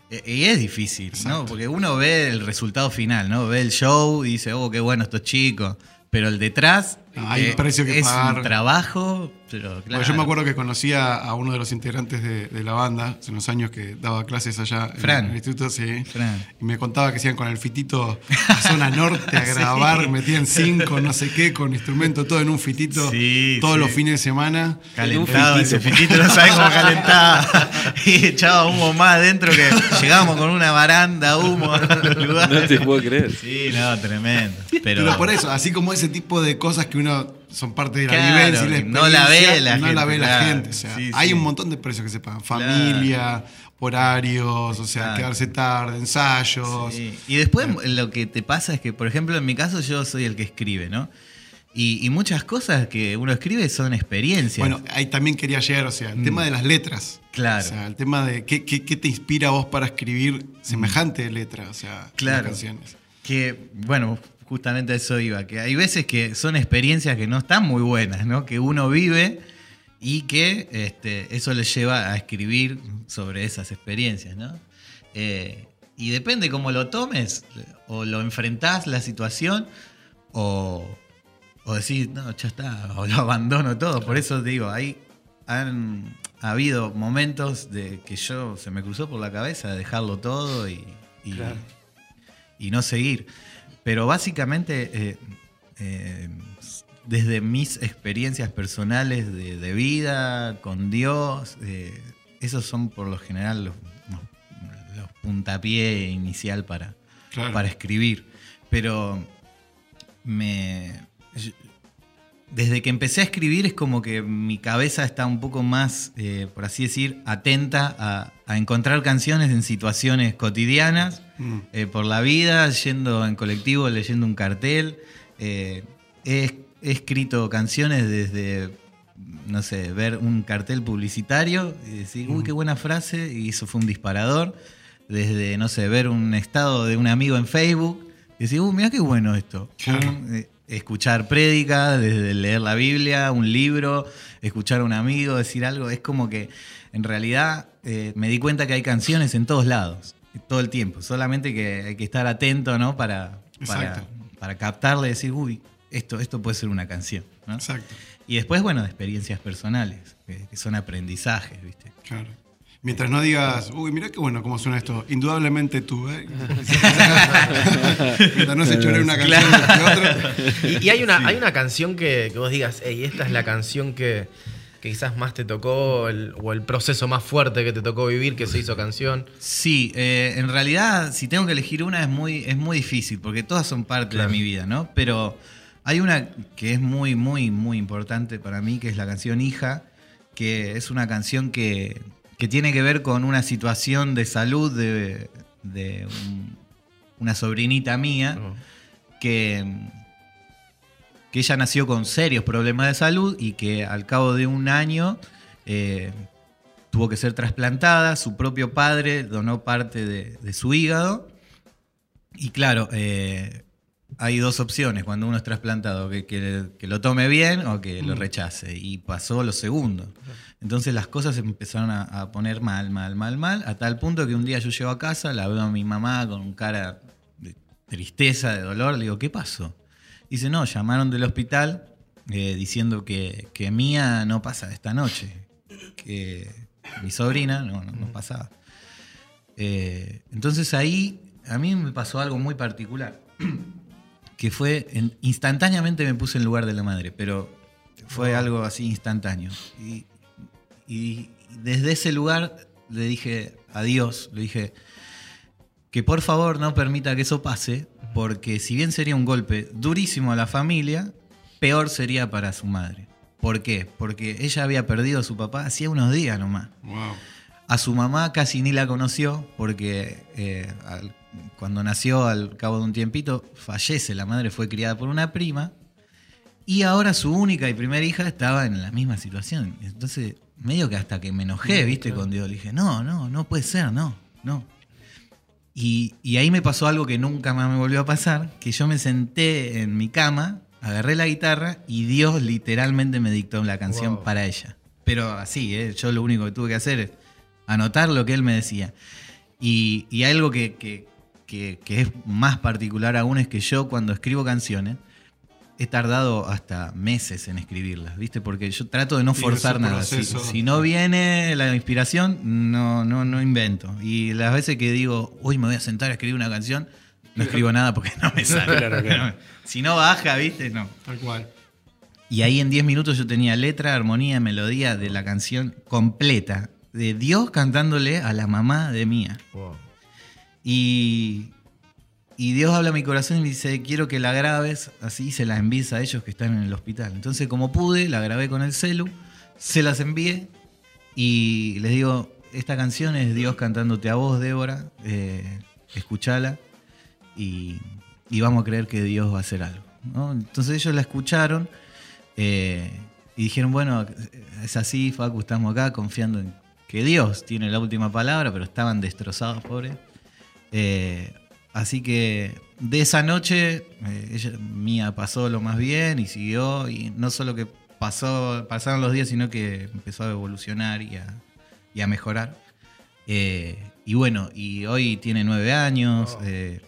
E- Y es difícil, ¿no? Porque uno ve el resultado final, ¿no? Ve el show y dice, oh, qué bueno estos chicos. Pero el detrás No, hay un precio que es pagar. un trabajo, pero claro. Yo me acuerdo que conocí a, uno de los integrantes de, de la banda hace unos años que daba clases allá en- Fran. en el instituto, sí. Fran. Y me contaba que se iban con el fitito a zona norte a grabar, metían cinco, no sé qué, con instrumento, todo en un fitito, Sí, todos sí. los fines de semana. Calentado, En un ese fitito. fitito no sabe cómo calentaba. Y echaba humo más adentro que llegábamos con una baranda, humo al lugar. No te puedo creer. Sí, no, tremendo. Pero, Pero, por eso, así como ese tipo de cosas que uno son parte de la Claro, vivencia y la no la ve la no gente, la ve la claro. gente. O sea, Sí, hay sí. un montón de precios que se pagan. Familia, horarios, o sea, quedarse tarde, ensayos. Sí. Y después lo que te pasa es que, por ejemplo, en mi caso yo soy el que escribe, ¿no? Y, y muchas cosas que uno escribe son experiencias. Bueno, ahí también quería llegar, o sea, el tema de las letras. Mm. Claro. O sea, el tema de qué, qué- qué te inspira a vos para escribir semejante letra, o sea, Mm. Las canciones. Que, bueno, justamente a eso iba, que hay veces que son experiencias que no están muy buenas, ¿no? Que uno vive y que este, eso le lleva a escribir sobre esas experiencias, ¿no? Eh, y depende cómo lo tomes, o lo enfrentás la situación, o, o decís, no, ya está, o lo abandono todo. Por eso te digo, hay, han habido momentos de que yo se me cruzó por la cabeza de dejarlo todo y, y, Claro. y no seguir. Pero básicamente, eh, eh, desde mis experiencias personales de, de vida, con Dios, eh, esos son por lo general los, los- los puntapié inicial para, Claro. para escribir. Pero me. Desde que empecé a escribir es como que mi cabeza está un poco más, eh, por así decir, atenta a, a encontrar canciones en situaciones cotidianas, Mm. eh, por la vida, yendo en colectivo, leyendo un cartel. Eh, he, he escrito canciones desde, no sé, ver un cartel publicitario y decir, uy, qué buena frase, y eso fue un disparador. Desde, no sé, ver un estado de un amigo en Facebook y decir, uy, mira qué bueno esto. Claro. Un, escuchar prédica, desde leer la Biblia, un libro, escuchar a un amigo, decir algo, es como que en realidad eh, me di cuenta que hay canciones en todos lados, todo el tiempo, solamente que hay que estar atento, ¿no? Para, para, captarle y decir, uy, esto, esto puede ser una canción, ¿no? Exacto. Y después, bueno, de experiencias personales, que, que son aprendizajes, ¿viste? Claro. Mientras no digas, uy, mira qué bueno cómo suena esto. Indudablemente tú, ¿eh? Mientras no se chore una canción de otra. Y, y hay, una, hay una canción que, que vos digas, hey, esta es la canción que, que quizás más te tocó, el- o el proceso más fuerte que te tocó vivir, que se hizo canción. Sí, eh, en realidad, si tengo que elegir una, es muy, es muy difícil, porque todas son parte Claro. de mi vida, ¿no? Pero hay una que es muy, muy, muy importante para mí, que es la canción Hija, que es una canción que, que tiene que ver con una situación de salud de, de un- una sobrinita mía, ¿no? que, que ella nació con serios problemas de salud y que al cabo de un año eh, tuvo que ser trasplantada. Su propio padre donó parte de, de su hígado. Y claro, eh, hay dos opciones cuando uno es trasplantado, que, que- que lo tome bien o que lo rechace. Y pasó lo segundo. Entonces las cosas se empezaron a, a poner mal, mal, mal, mal, a tal punto que un día yo llego a casa, la veo a mi mamá con cara de tristeza, de dolor, le digo, ¿qué pasó? Dice, no, llamaron del hospital eh, diciendo que, que Mía no pasa esta noche, que mi sobrina no, no, no pasaba. Eh, entonces ahí a mí me pasó algo muy particular, que fue, en- instantáneamente me puse en lugar de la madre, pero fue algo así instantáneo. Y, y desde ese lugar le dije a Dios, le dije que por favor no permita que eso pase, porque si bien sería un golpe durísimo a la familia, peor sería para su madre. ¿Por qué? Porque ella había perdido a su papá hacía unos días nomás. Wow. A su mamá casi ni la conoció porque eh, al- cuando nació al cabo de un tiempito fallece, la madre fue criada por una prima y ahora su única y primera hija estaba en la misma situación. Entonces, medio que hasta que me enojé, viste, con Dios, le dije, no, no, no puede ser, no, no. Y, y ahí me pasó algo que nunca más me volvió a pasar, que yo me senté en mi cama, agarré la guitarra y Dios literalmente me dictó la canción Wow. para ella. Pero así, ¿eh? yo lo único que tuve que hacer es anotar lo que él me decía. Y, y algo que, que- que- que es más particular aún es que yo cuando escribo canciones he tardado hasta meses en escribirlas, ¿viste? Porque yo trato de no Sí, forzar nada. Si, no viene la inspiración, no, no, no invento. Y las veces que digo, uy, me voy a sentar a escribir una canción, no escribo nada porque no me sale. Claro, claro. si no baja, ¿viste? No. Tal cual. Y ahí en 10 minutos yo tenía letra, armonía, melodía de la canción completa. De Dios cantándole a la mamá de Mía. Wow. Y, Dios habla a mi corazón y me dice, quiero que la grabes, así se la envíes a ellos que están en el hospital. Entonces como pude, la grabé con el celu, se las envié y les digo, esta canción es Dios cantándote a vos, Débora, eh, escuchala y, y vamos a creer que Dios va a hacer algo. Entonces ellos la escucharon eh, y dijeron, bueno, es así, Facu, estamos acá confiando en que Dios tiene la última palabra, pero estaban destrozados, pobres. Eh, así que de esa noche, eh, ella, Mía pasó lo más bien y siguió, y no solo que pasó, pasaron los días, sino que empezó a evolucionar y a, y a mejorar. Eh, y bueno, y hoy tiene nueve años. eh,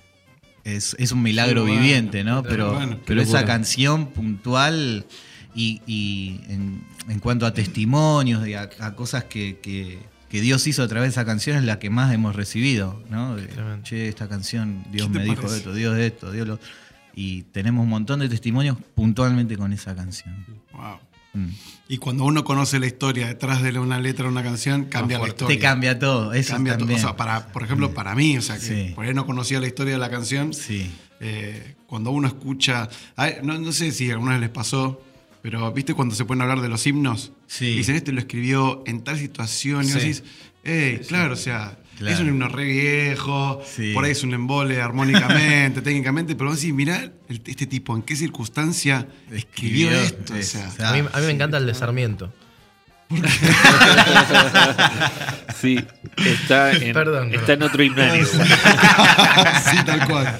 es, es un milagro bueno, viviente, ¿no? Pero, bueno, pero esa locura. canción puntual y, y en, en cuanto a testimonios y a, a cosas que, que- que Dios hizo a través de esa canción es la que más hemos recibido, ¿no? Che, esta canción, Dios ¿Qué te me dijo parece? esto, Dios esto, Dios lo... Y tenemos un montón de testimonios puntualmente con esa canción. Wow. Mm. Y cuando uno conoce la historia detrás de una letra de una canción, cambia la fuerte. historia. Te cambia todo, eso Cambia todo. O sea, para, por ejemplo, para mí, o sea, que Sí. por ahí no conocía la historia de la canción. Sí. eh, cuando uno escucha. ay, no, no sé si a alguna vez les pasó, pero ¿viste cuando se pueden hablar de los himnos? Sí. Y dicen, este lo escribió en tal situación. Y vos Sí. decís, hey, claro, o sea, Claro. es un himno re viejo, Sí. por ahí es un embole armónicamente, técnicamente, pero vos decís, mirá este tipo, en qué circunstancia escribió, Escribió, esto. O es- sea, o sea, A mí, a mí me encanta el de Sarmiento. Sí, está en, Perdón, está en otro himnario. sí, tal cual.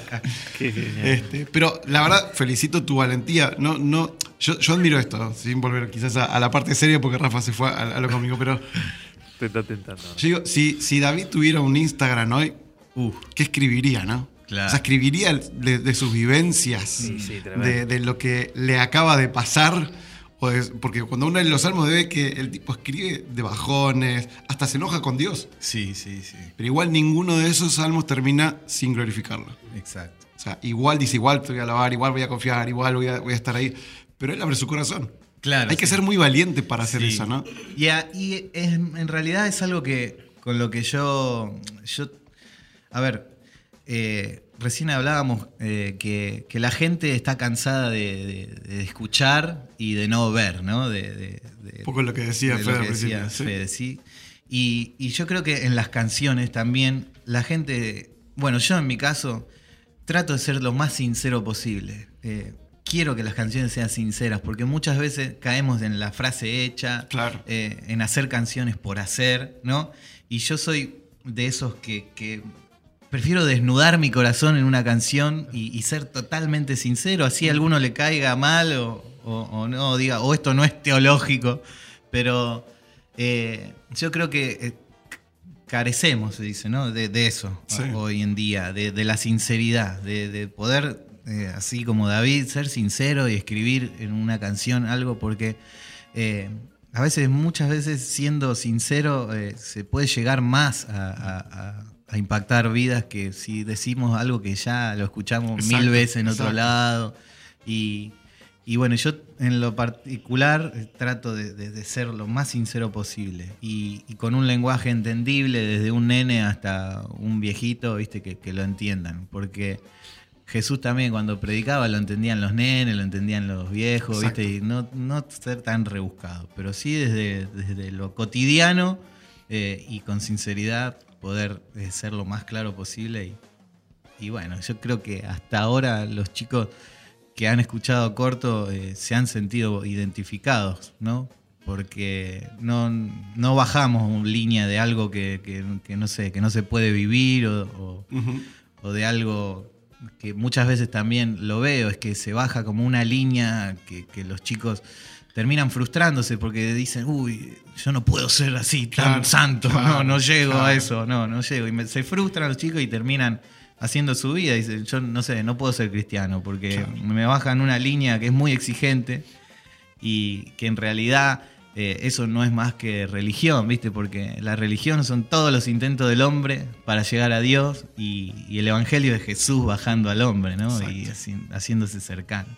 Qué genial. Este, pero la verdad, felicito tu valentía. No, no, yo, yo admiro esto, sin volver quizás a, a la parte seria, porque Rafa se fue a, a lo conmigo, pero Te está tentando. yo digo, si, si David tuviera un Instagram hoy, Uf, ¿qué escribiría, no? Claro. O sea, escribiría de, de sus vivencias, Sí, sí, tremendo. de, de lo que le acaba de pasar. De- porque cuando uno lee los salmos ve que el tipo escribe de bajones, hasta se enoja con Dios. sí, sí, sí. Pero igual ninguno de esos salmos termina sin glorificarlo. Exacto. O sea, igual dice, igual te voy a alabar, igual voy a confiar, igual voy a, voy a estar ahí. Pero él abre su corazón. Claro. Hay que ser muy valiente para hacer Sí. eso, ¿no? Y, a- y es- en realidad es algo que con lo que yo. yo a ver, eh, recién hablábamos eh, que, que la gente está cansada de, de- de escuchar y de no ver, ¿no? De, Un poco lo que decía de Fede lo al que decía sí. Fede, sí. Y, y yo creo que en las canciones también la gente. Bueno, yo en mi caso trato de ser lo más sincero posible. Eh, quiero que las canciones sean sinceras, porque muchas veces caemos en la frase hecha, Claro. eh, en hacer canciones por hacer, ¿no? Y yo soy de esos que, que prefiero desnudar mi corazón en una canción y, y ser totalmente sincero, así a alguno le caiga mal o, o- o no, diga, o esto no es teológico, pero eh, yo creo que eh, carecemos, se dice, ¿no? De, de eso Sí. hoy en día, de, de la sinceridad, de, de poder, eh, así como David, ser sincero y escribir en una canción algo, porque eh, a veces, muchas veces, siendo sincero, eh, se puede llegar más a, a- a- a impactar vidas que si decimos algo que ya lo escuchamos Exacto, mil veces en otro exacto. lado. Y, y bueno, yo en lo particular trato de, de- de ser lo más sincero posible y, y con un lenguaje entendible desde un nene hasta un viejito, viste, que, que lo entiendan. Porque Jesús también cuando predicaba lo entendían los nenes, lo entendían los viejos, Exacto. viste, y no, no ser tan rebuscado, pero sí desde, desde lo cotidiano eh, y con sinceridad poder eh, ser lo más claro posible y, y bueno, yo creo que hasta ahora los chicos que han escuchado corto eh, se han sentido identificados, ¿no? Porque no, no bajamos línea de algo que, que- que no sé, que no se puede vivir o, o- de algo que muchas veces también lo veo, es que se baja como una línea que, que los chicos terminan frustrándose porque dicen, uy, yo no puedo ser así tan Claro, santo, claro, no, no llego claro. a eso, no, no llego. Y me- se frustran los chicos y terminan haciendo su vida. Dicen, yo no sé, no puedo ser cristiano porque me bajan una línea que es muy exigente y que en realidad eh, eso no es más que religión, ¿viste? Porque la religión son todos los intentos del hombre para llegar a Dios y, y el Evangelio de Jesús bajando al hombre, ¿no? Y haci- haciéndose cercano.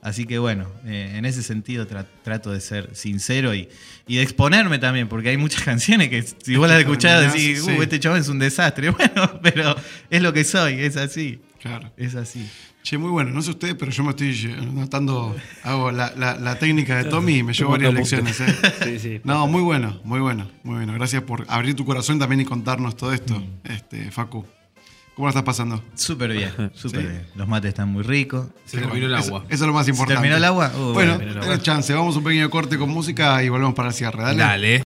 Así que bueno, eh, en ese sentido tra- trato de ser sincero y, y de exponerme también, porque hay muchas canciones que si vos las escuchás decís, Sí. uh, este chabón es un desastre. Bueno, pero es lo que soy, es así, Claro. es así. Che, muy bueno. No sé ustedes, pero yo me estoy notando, hago la, la- la técnica de Tommy y me llevo varias lecciones. ¿eh? Sí, sí. No, muy bueno, muy bueno, muy bueno. Gracias por abrir tu corazón también y contarnos todo esto, este, Facu. ¿Cómo lo estás pasando? Súper bien, súper Sí. bien. Los mates están muy ricos. Se terminó el agua. eso es lo más importante. terminó el agua? Uh, bueno, tenés chance. Vamos a un pequeño corte con música y volvemos para el cierre. Dale. Dale.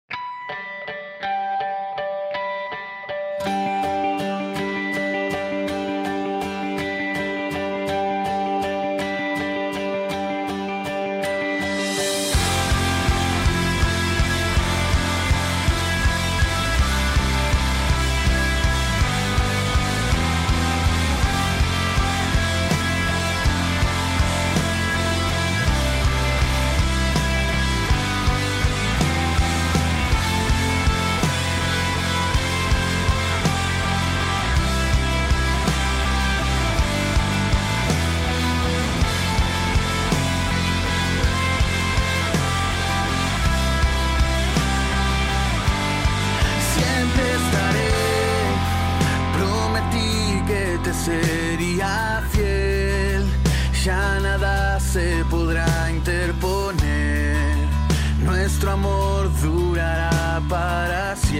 Nuestro amor durará para siempre.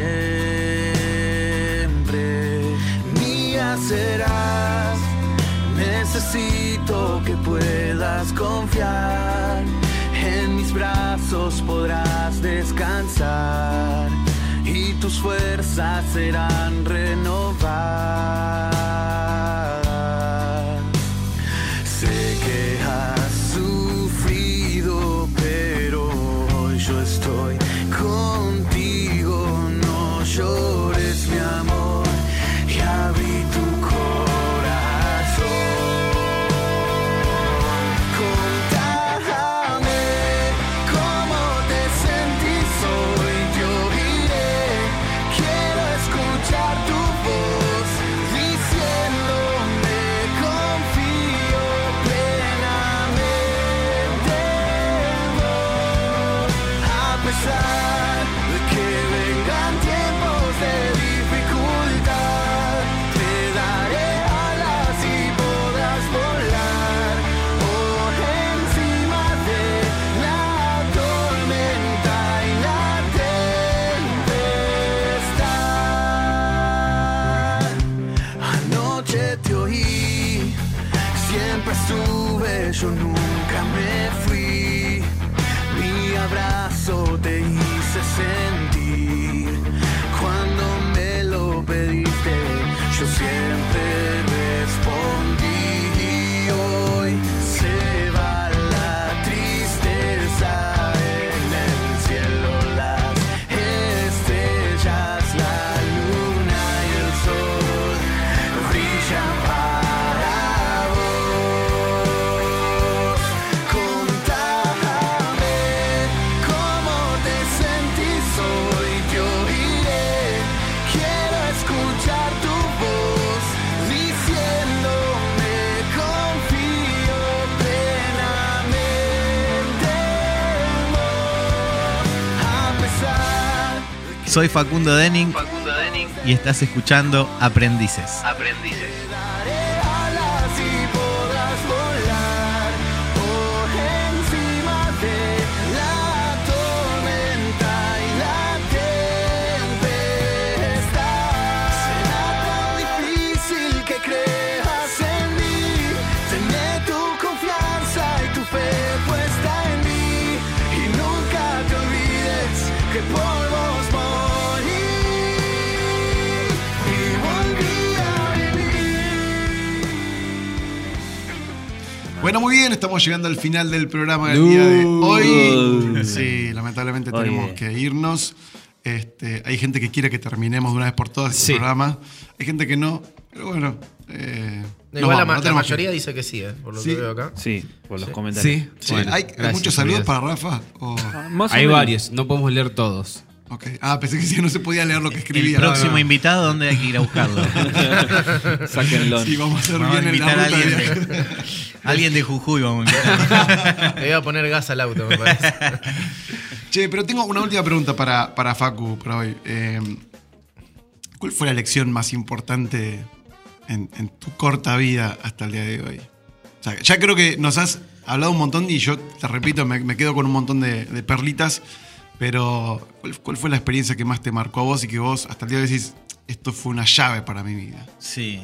Mía serás, necesito que puedas confiar. En mis brazos podrás descansar y tus fuerzas serán renovadas. Soy Facundo Denning y estás escuchando Aprendices. daré Bueno, muy bien, estamos llegando al final del programa del día de hoy. Sí, lamentablemente Oye. tenemos que irnos. Este, hay gente que quiere que terminemos de una vez por todas este Sí. programa. Hay gente que no, pero bueno. eh, Igual la, vamos, ma- no la tenemos mayoría que- dice que sí, ¿eh? por lo Sí. que veo acá. Sí, por los comentarios. Sí. Sí, Bueno, ¿Hay, gracias, muchos saludos para Rafa? O- Más o Hay menos. varios, no podemos leer todos. Ok. Ah, pensé que sí, no se podía leer lo que El escribía. próximo No, no. invitado, ¿dónde hay que ir a buscarlo? Sáquenlo. Sí, vamos a hacer Vamos a bien en invitar la a ruta. alguien de- de, alguien de Jujuy. Vamos a invitar. Le voy a poner gas al auto, me parece. Che, pero tengo una última pregunta para, para Facu para hoy. Eh, ¿Cuál fue la lección más importante en, en tu corta vida hasta el día de hoy? O sea, ya creo que nos has hablado un montón y yo te repito, me, me quedo con un montón de, de perlitas, pero ¿cuál, fue la experiencia que más te marcó a vos y que vos hasta el día de hoy decís, esto fue una llave para mi vida? Sí.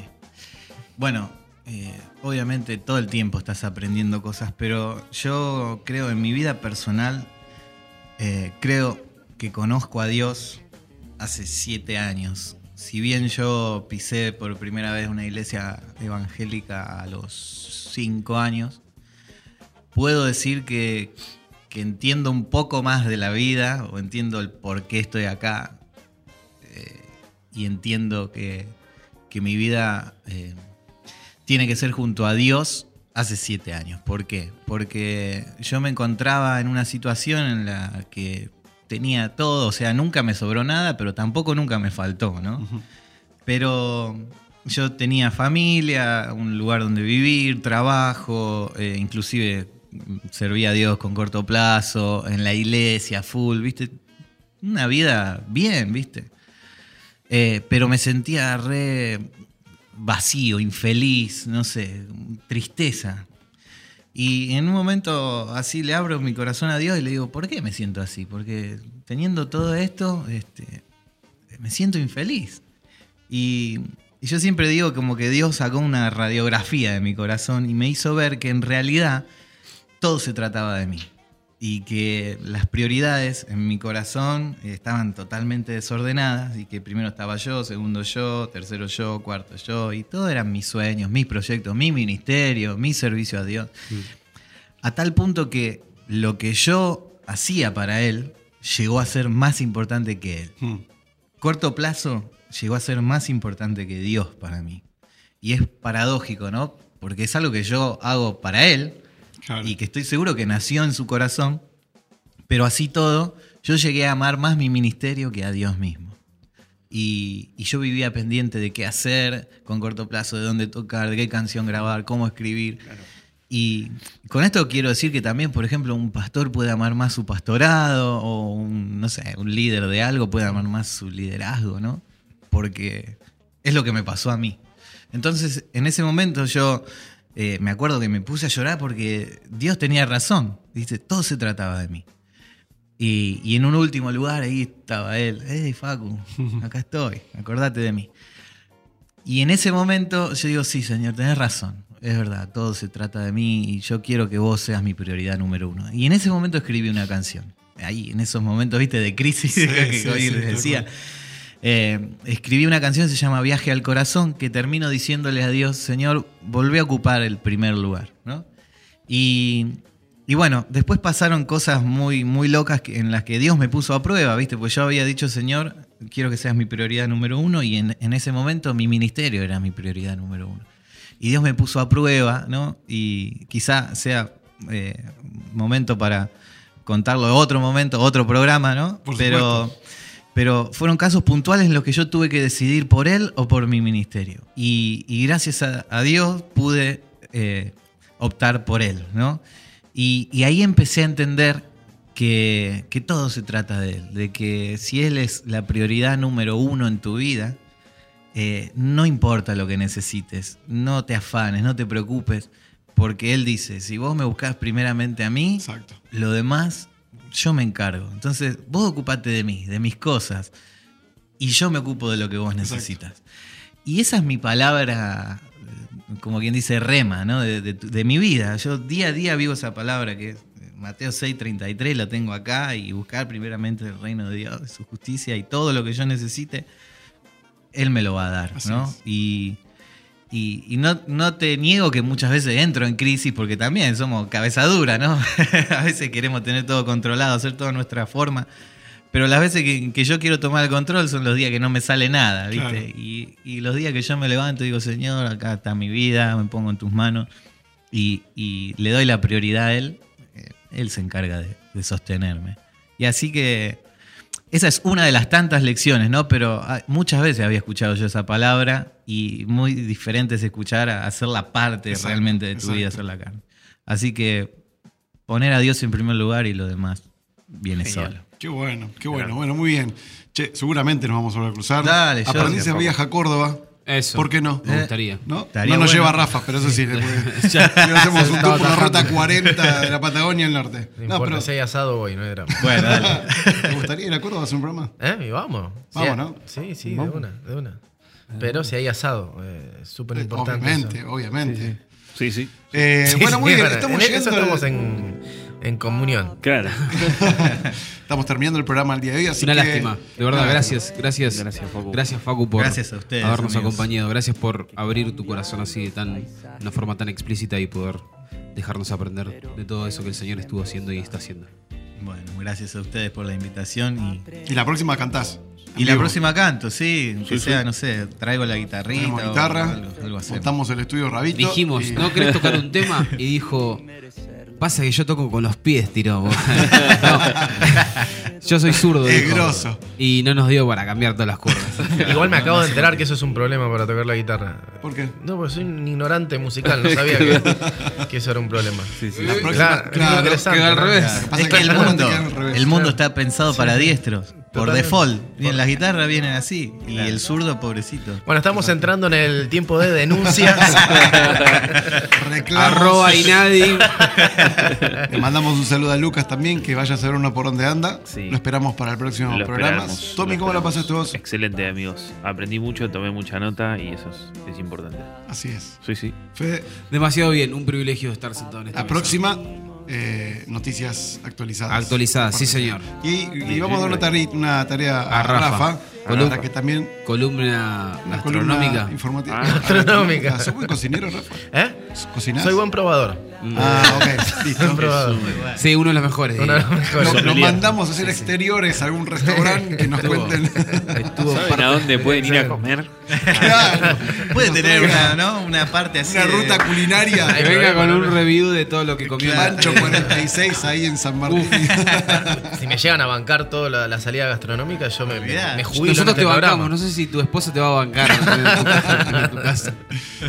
Bueno, eh, obviamente todo el tiempo estás aprendiendo cosas, pero yo creo en mi vida personal, eh, creo que conozco a Dios hace siete años. Si bien yo pisé por primera vez una iglesia evangélica a los cinco años, puedo decir que, que entiendo un poco más de la vida o entiendo el por qué estoy acá eh, y entiendo que, que mi vida eh, tiene que ser junto a Dios hace siete años. ¿Por qué? Porque yo me encontraba en una situación en la que tenía todo, o sea, nunca me sobró nada, pero tampoco nunca me faltó, ¿no? Pero yo tenía familia, un lugar donde vivir, trabajo, eh, inclusive servía a Dios con corto plazo, en la iglesia, full, ¿viste? Una vida bien, ¿viste? Eh, pero me sentía re, vacío, infeliz, no sé, tristeza. Y en un momento así le abro mi corazón a Dios y le digo, ¿por qué me siento así? Porque teniendo todo esto, este, me siento infeliz. Y, y yo siempre digo como que Dios sacó una radiografía de mi corazón y me hizo ver que en realidad todo se trataba de mí. Y que las prioridades en mi corazón estaban totalmente desordenadas y que primero estaba yo, segundo yo, tercero yo, cuarto yo, y todo eran mis sueños, mis proyectos, mi ministerio, mi servicio a Dios. A tal punto que lo que yo hacía para Él llegó a ser más importante que Él Hmm. corto plazo llegó a ser más importante que Dios para mí. Y es paradójico, ¿no? Porque es algo que yo hago para Él Claro. y que estoy seguro que nació en su corazón, pero así todo, yo llegué a amar más mi ministerio que a Dios mismo. Y, y yo vivía pendiente de qué hacer con corto plazo, de dónde tocar, de qué canción grabar, cómo escribir. Y con esto quiero decir que también, por ejemplo, un pastor puede amar más su pastorado o un, no sé, un líder de algo puede amar más su liderazgo, ¿no? Porque es lo que me pasó a mí. Entonces, en ese momento yo eh, me acuerdo que me puse a llorar porque Dios tenía razón. Dice, todo se trataba de mí. Y, y en un último lugar ahí estaba él. Hey, Facu, acá estoy, acordate de mí. Y en ese momento yo digo, sí, Señor, tenés razón. Es verdad, todo se trata de mí y yo quiero que vos seas mi prioridad número uno. Y en ese momento escribí una canción. Ahí, en esos momentos, viste, de crisis Sí, que sí, hoy sí, les decía. Eh, escribí una canción que se llama Viaje al Corazón, que termino diciéndole a Dios, Señor, volví a ocupar el primer lugar. ¿no? Y, y bueno, después pasaron cosas muy, muy locas que- en las que Dios me puso a prueba, ¿viste? Pues yo había dicho, Señor, quiero que seas mi prioridad número uno, y en, en ese momento mi ministerio era mi prioridad número uno. Y Dios me puso a prueba, ¿no? Y quizá sea eh, momento para contarlo otro momento, otro programa, ¿no? Por Pero, supuesto. Pero fueron casos puntuales en los que yo tuve que decidir por él o por mi ministerio. Y, y gracias a, a Dios pude eh, optar por él, ¿no? Y, y ahí empecé a entender que, que todo se trata de él, de que si él es la prioridad número uno en tu vida, eh, no importa lo que necesites, no te afanes, no te preocupes, porque él dice, si vos me buscás primeramente a mí, Exacto. lo demás yo me encargo. Entonces, vos ocupate de mí, de mis cosas, y yo me ocupo de lo que vos necesitas. Y esa es mi palabra, como quien dice, rema, ¿no? De, de mi vida. Yo día a día vivo esa palabra que es eh, Mateo 6:33, la tengo acá, y buscar primeramente el reino de Dios, su justicia y todo lo que yo necesite, Él me lo va a dar, Así ¿no? es. Y, y, y no, no te niego que muchas veces entro en crisis porque también somos cabeza dura, ¿no? a veces queremos tener todo controlado, hacer toda nuestra forma. Pero las veces que, que yo quiero tomar el control son los días que no me sale nada, ¿viste? Claro. Y, y los días que yo me levanto y digo, Señor, acá está mi vida, me pongo en tus manos y, y le doy la prioridad a Él, eh, Él se encarga de, de sostenerme. Y así que esa es una de las tantas lecciones, ¿no? Pero ah, muchas veces había escuchado yo esa palabra y muy diferente es escuchar a hacerla parte Exacto, realmente de tu exacto. vida, hacerla carne. Así que poner a Dios en primer lugar y lo demás viene Genial. solo. Qué bueno, qué bueno. Bueno, muy bien. Che, seguramente nos vamos a volver a cruzar. Dale, en Viaje a Córdoba. Eso. ¿Por qué no? Me gustaría. ¿No? Nos bueno. lleva Rafa, pero eso sí. le puede- Ya. le hacemos un tour por la ruta atajando. 40 de la Patagonia al norte. No, importa, pero si hay asado voy, no hay drama. Bueno, dale. ¿te gustaría ir a Córdoba a hacer un programa? ¿Eh? Y vamos. Vamos, Sí, ¿no? Sí, sí, de una, de una. Pero si hay asado, eh, súper importante. Obviamente, eso. obviamente. Sí, sí. Eh, Sí, bueno, sí, muy bien. Estamos llegando. estamos en, en comunión. Claro. Estamos terminando el programa el día de hoy. Así Una que- lástima. De verdad, gracias. Gracias. Gracias, Facu. Gracias, Facu, por Gracias a ustedes, habernos amigos. acompañado. Gracias por abrir tu corazón así de tan, una forma tan explícita y poder dejarnos aprender de todo eso que el Señor estuvo haciendo y está haciendo. Bueno, gracias a ustedes por la invitación y, Y la próxima cantás. y la próxima canto, sí, que Sí, sea, sí. no sé, traigo la guitarrita Tenemos o guitarra, algo, algo montamos el estudio Rabito. Dijimos, y- ¿no querés tocar un tema? Y dijo, pasa que yo toco con los pies, tiró. No. Yo soy zurdo. Es dijo. grosso. Y no nos dio para cambiar todas las curvas. Igual me acabo de enterar que eso es un problema para tocar la guitarra. ¿Por qué? No, porque soy un ignorante musical, no sabía que, que eso era un problema. La próxima, Claro, claro, interesante, queda al ¿no? revés. Que pasa Es que el ahora te mundo, queda al revés. el mundo está pensado para diestros. Por Totalmente. default. Bien, las guitarras vienen así. Y el zurdo, pobrecito. Bueno, estamos entrando en el tiempo de denuncias. Reclamos. Arroba Inadi. Le mandamos un saludo a Lucas también, que vaya a saber uno por dónde anda. Sí. Lo esperamos para el próximo Lo programa. Tommy, lo ¿cómo la pasaste vos? Excelente, amigos. Aprendí mucho, tomé mucha nota y eso es, es importante. Así es. Sí, sí. Fede, Demasiado bien, un privilegio estar sentado en esta la mesa. próxima, eh, noticias actualizadas. Actualizadas, sí, señor. Y, y vamos a dar una tarea, una tarea a, A Rafa. Rafa, Columna. para que también. Columna columna informativa. Ah. ¿Sos buen cocinero, Rafa? ¿Eh? ¿Cocinás? Soy buen probador. Ah, ok, listo. Buen probador. Sí, uno de los mejores. Uno de los mejores. Nos, mandamos a hacer exteriores a algún restaurante que nos cuenten. Estuvo ¿Saben a dónde pueden ir a comer? Claro. Puede tener una, ¿no? una parte así. una de- ruta culinaria. Que venga con un review de todo lo que comió. Pancho 46 ahí en San Martín. Si me llegan a bancar toda la, la salida gastronómica, yo me, me, me jubilo Nosotros este te bancamos, no sé si tu esposa te va a bancar en tu, en tu casa.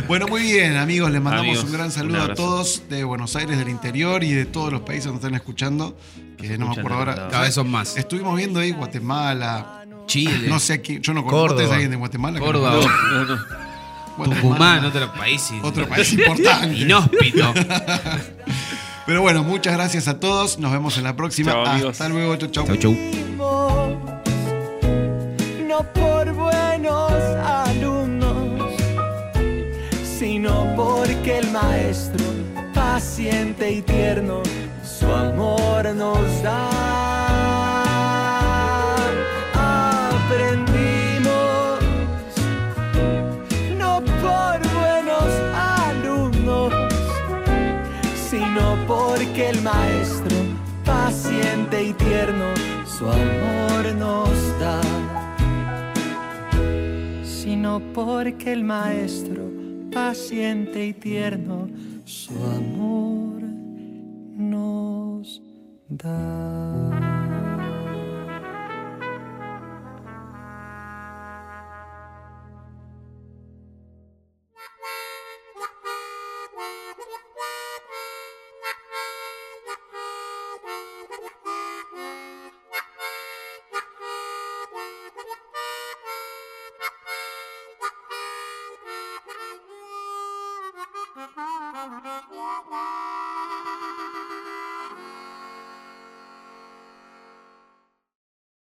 Bueno, muy bien, amigos. Les mandamos Amigos, un gran un saludo a todos de Buenos Aires, del interior y de todos los países donde están escuchando. Que no me acuerdo ahora. Cada vez son más. Estuvimos viendo ahí Guatemala. Chile, No sé aquí, yo no conozco. ¿Ustedes alguien de Guatemala? Córdoba, no- No, no. Guatemala, Tucumán, otro país. Otro país importante. Inhóspito. Pero bueno, muchas gracias a todos. Nos vemos en la próxima. Chao, amigos. Hasta luego. Chau, chau. Chau, chau. no por buenos alumnos, sino porque el maestro, paciente y tierno, su amor nos da. Aprendimos, no por buenos alumnos, sino porque el maestro, paciente y tierno, su amor nos da. Sino porque el maestro, paciente y tierno, su amor nos da.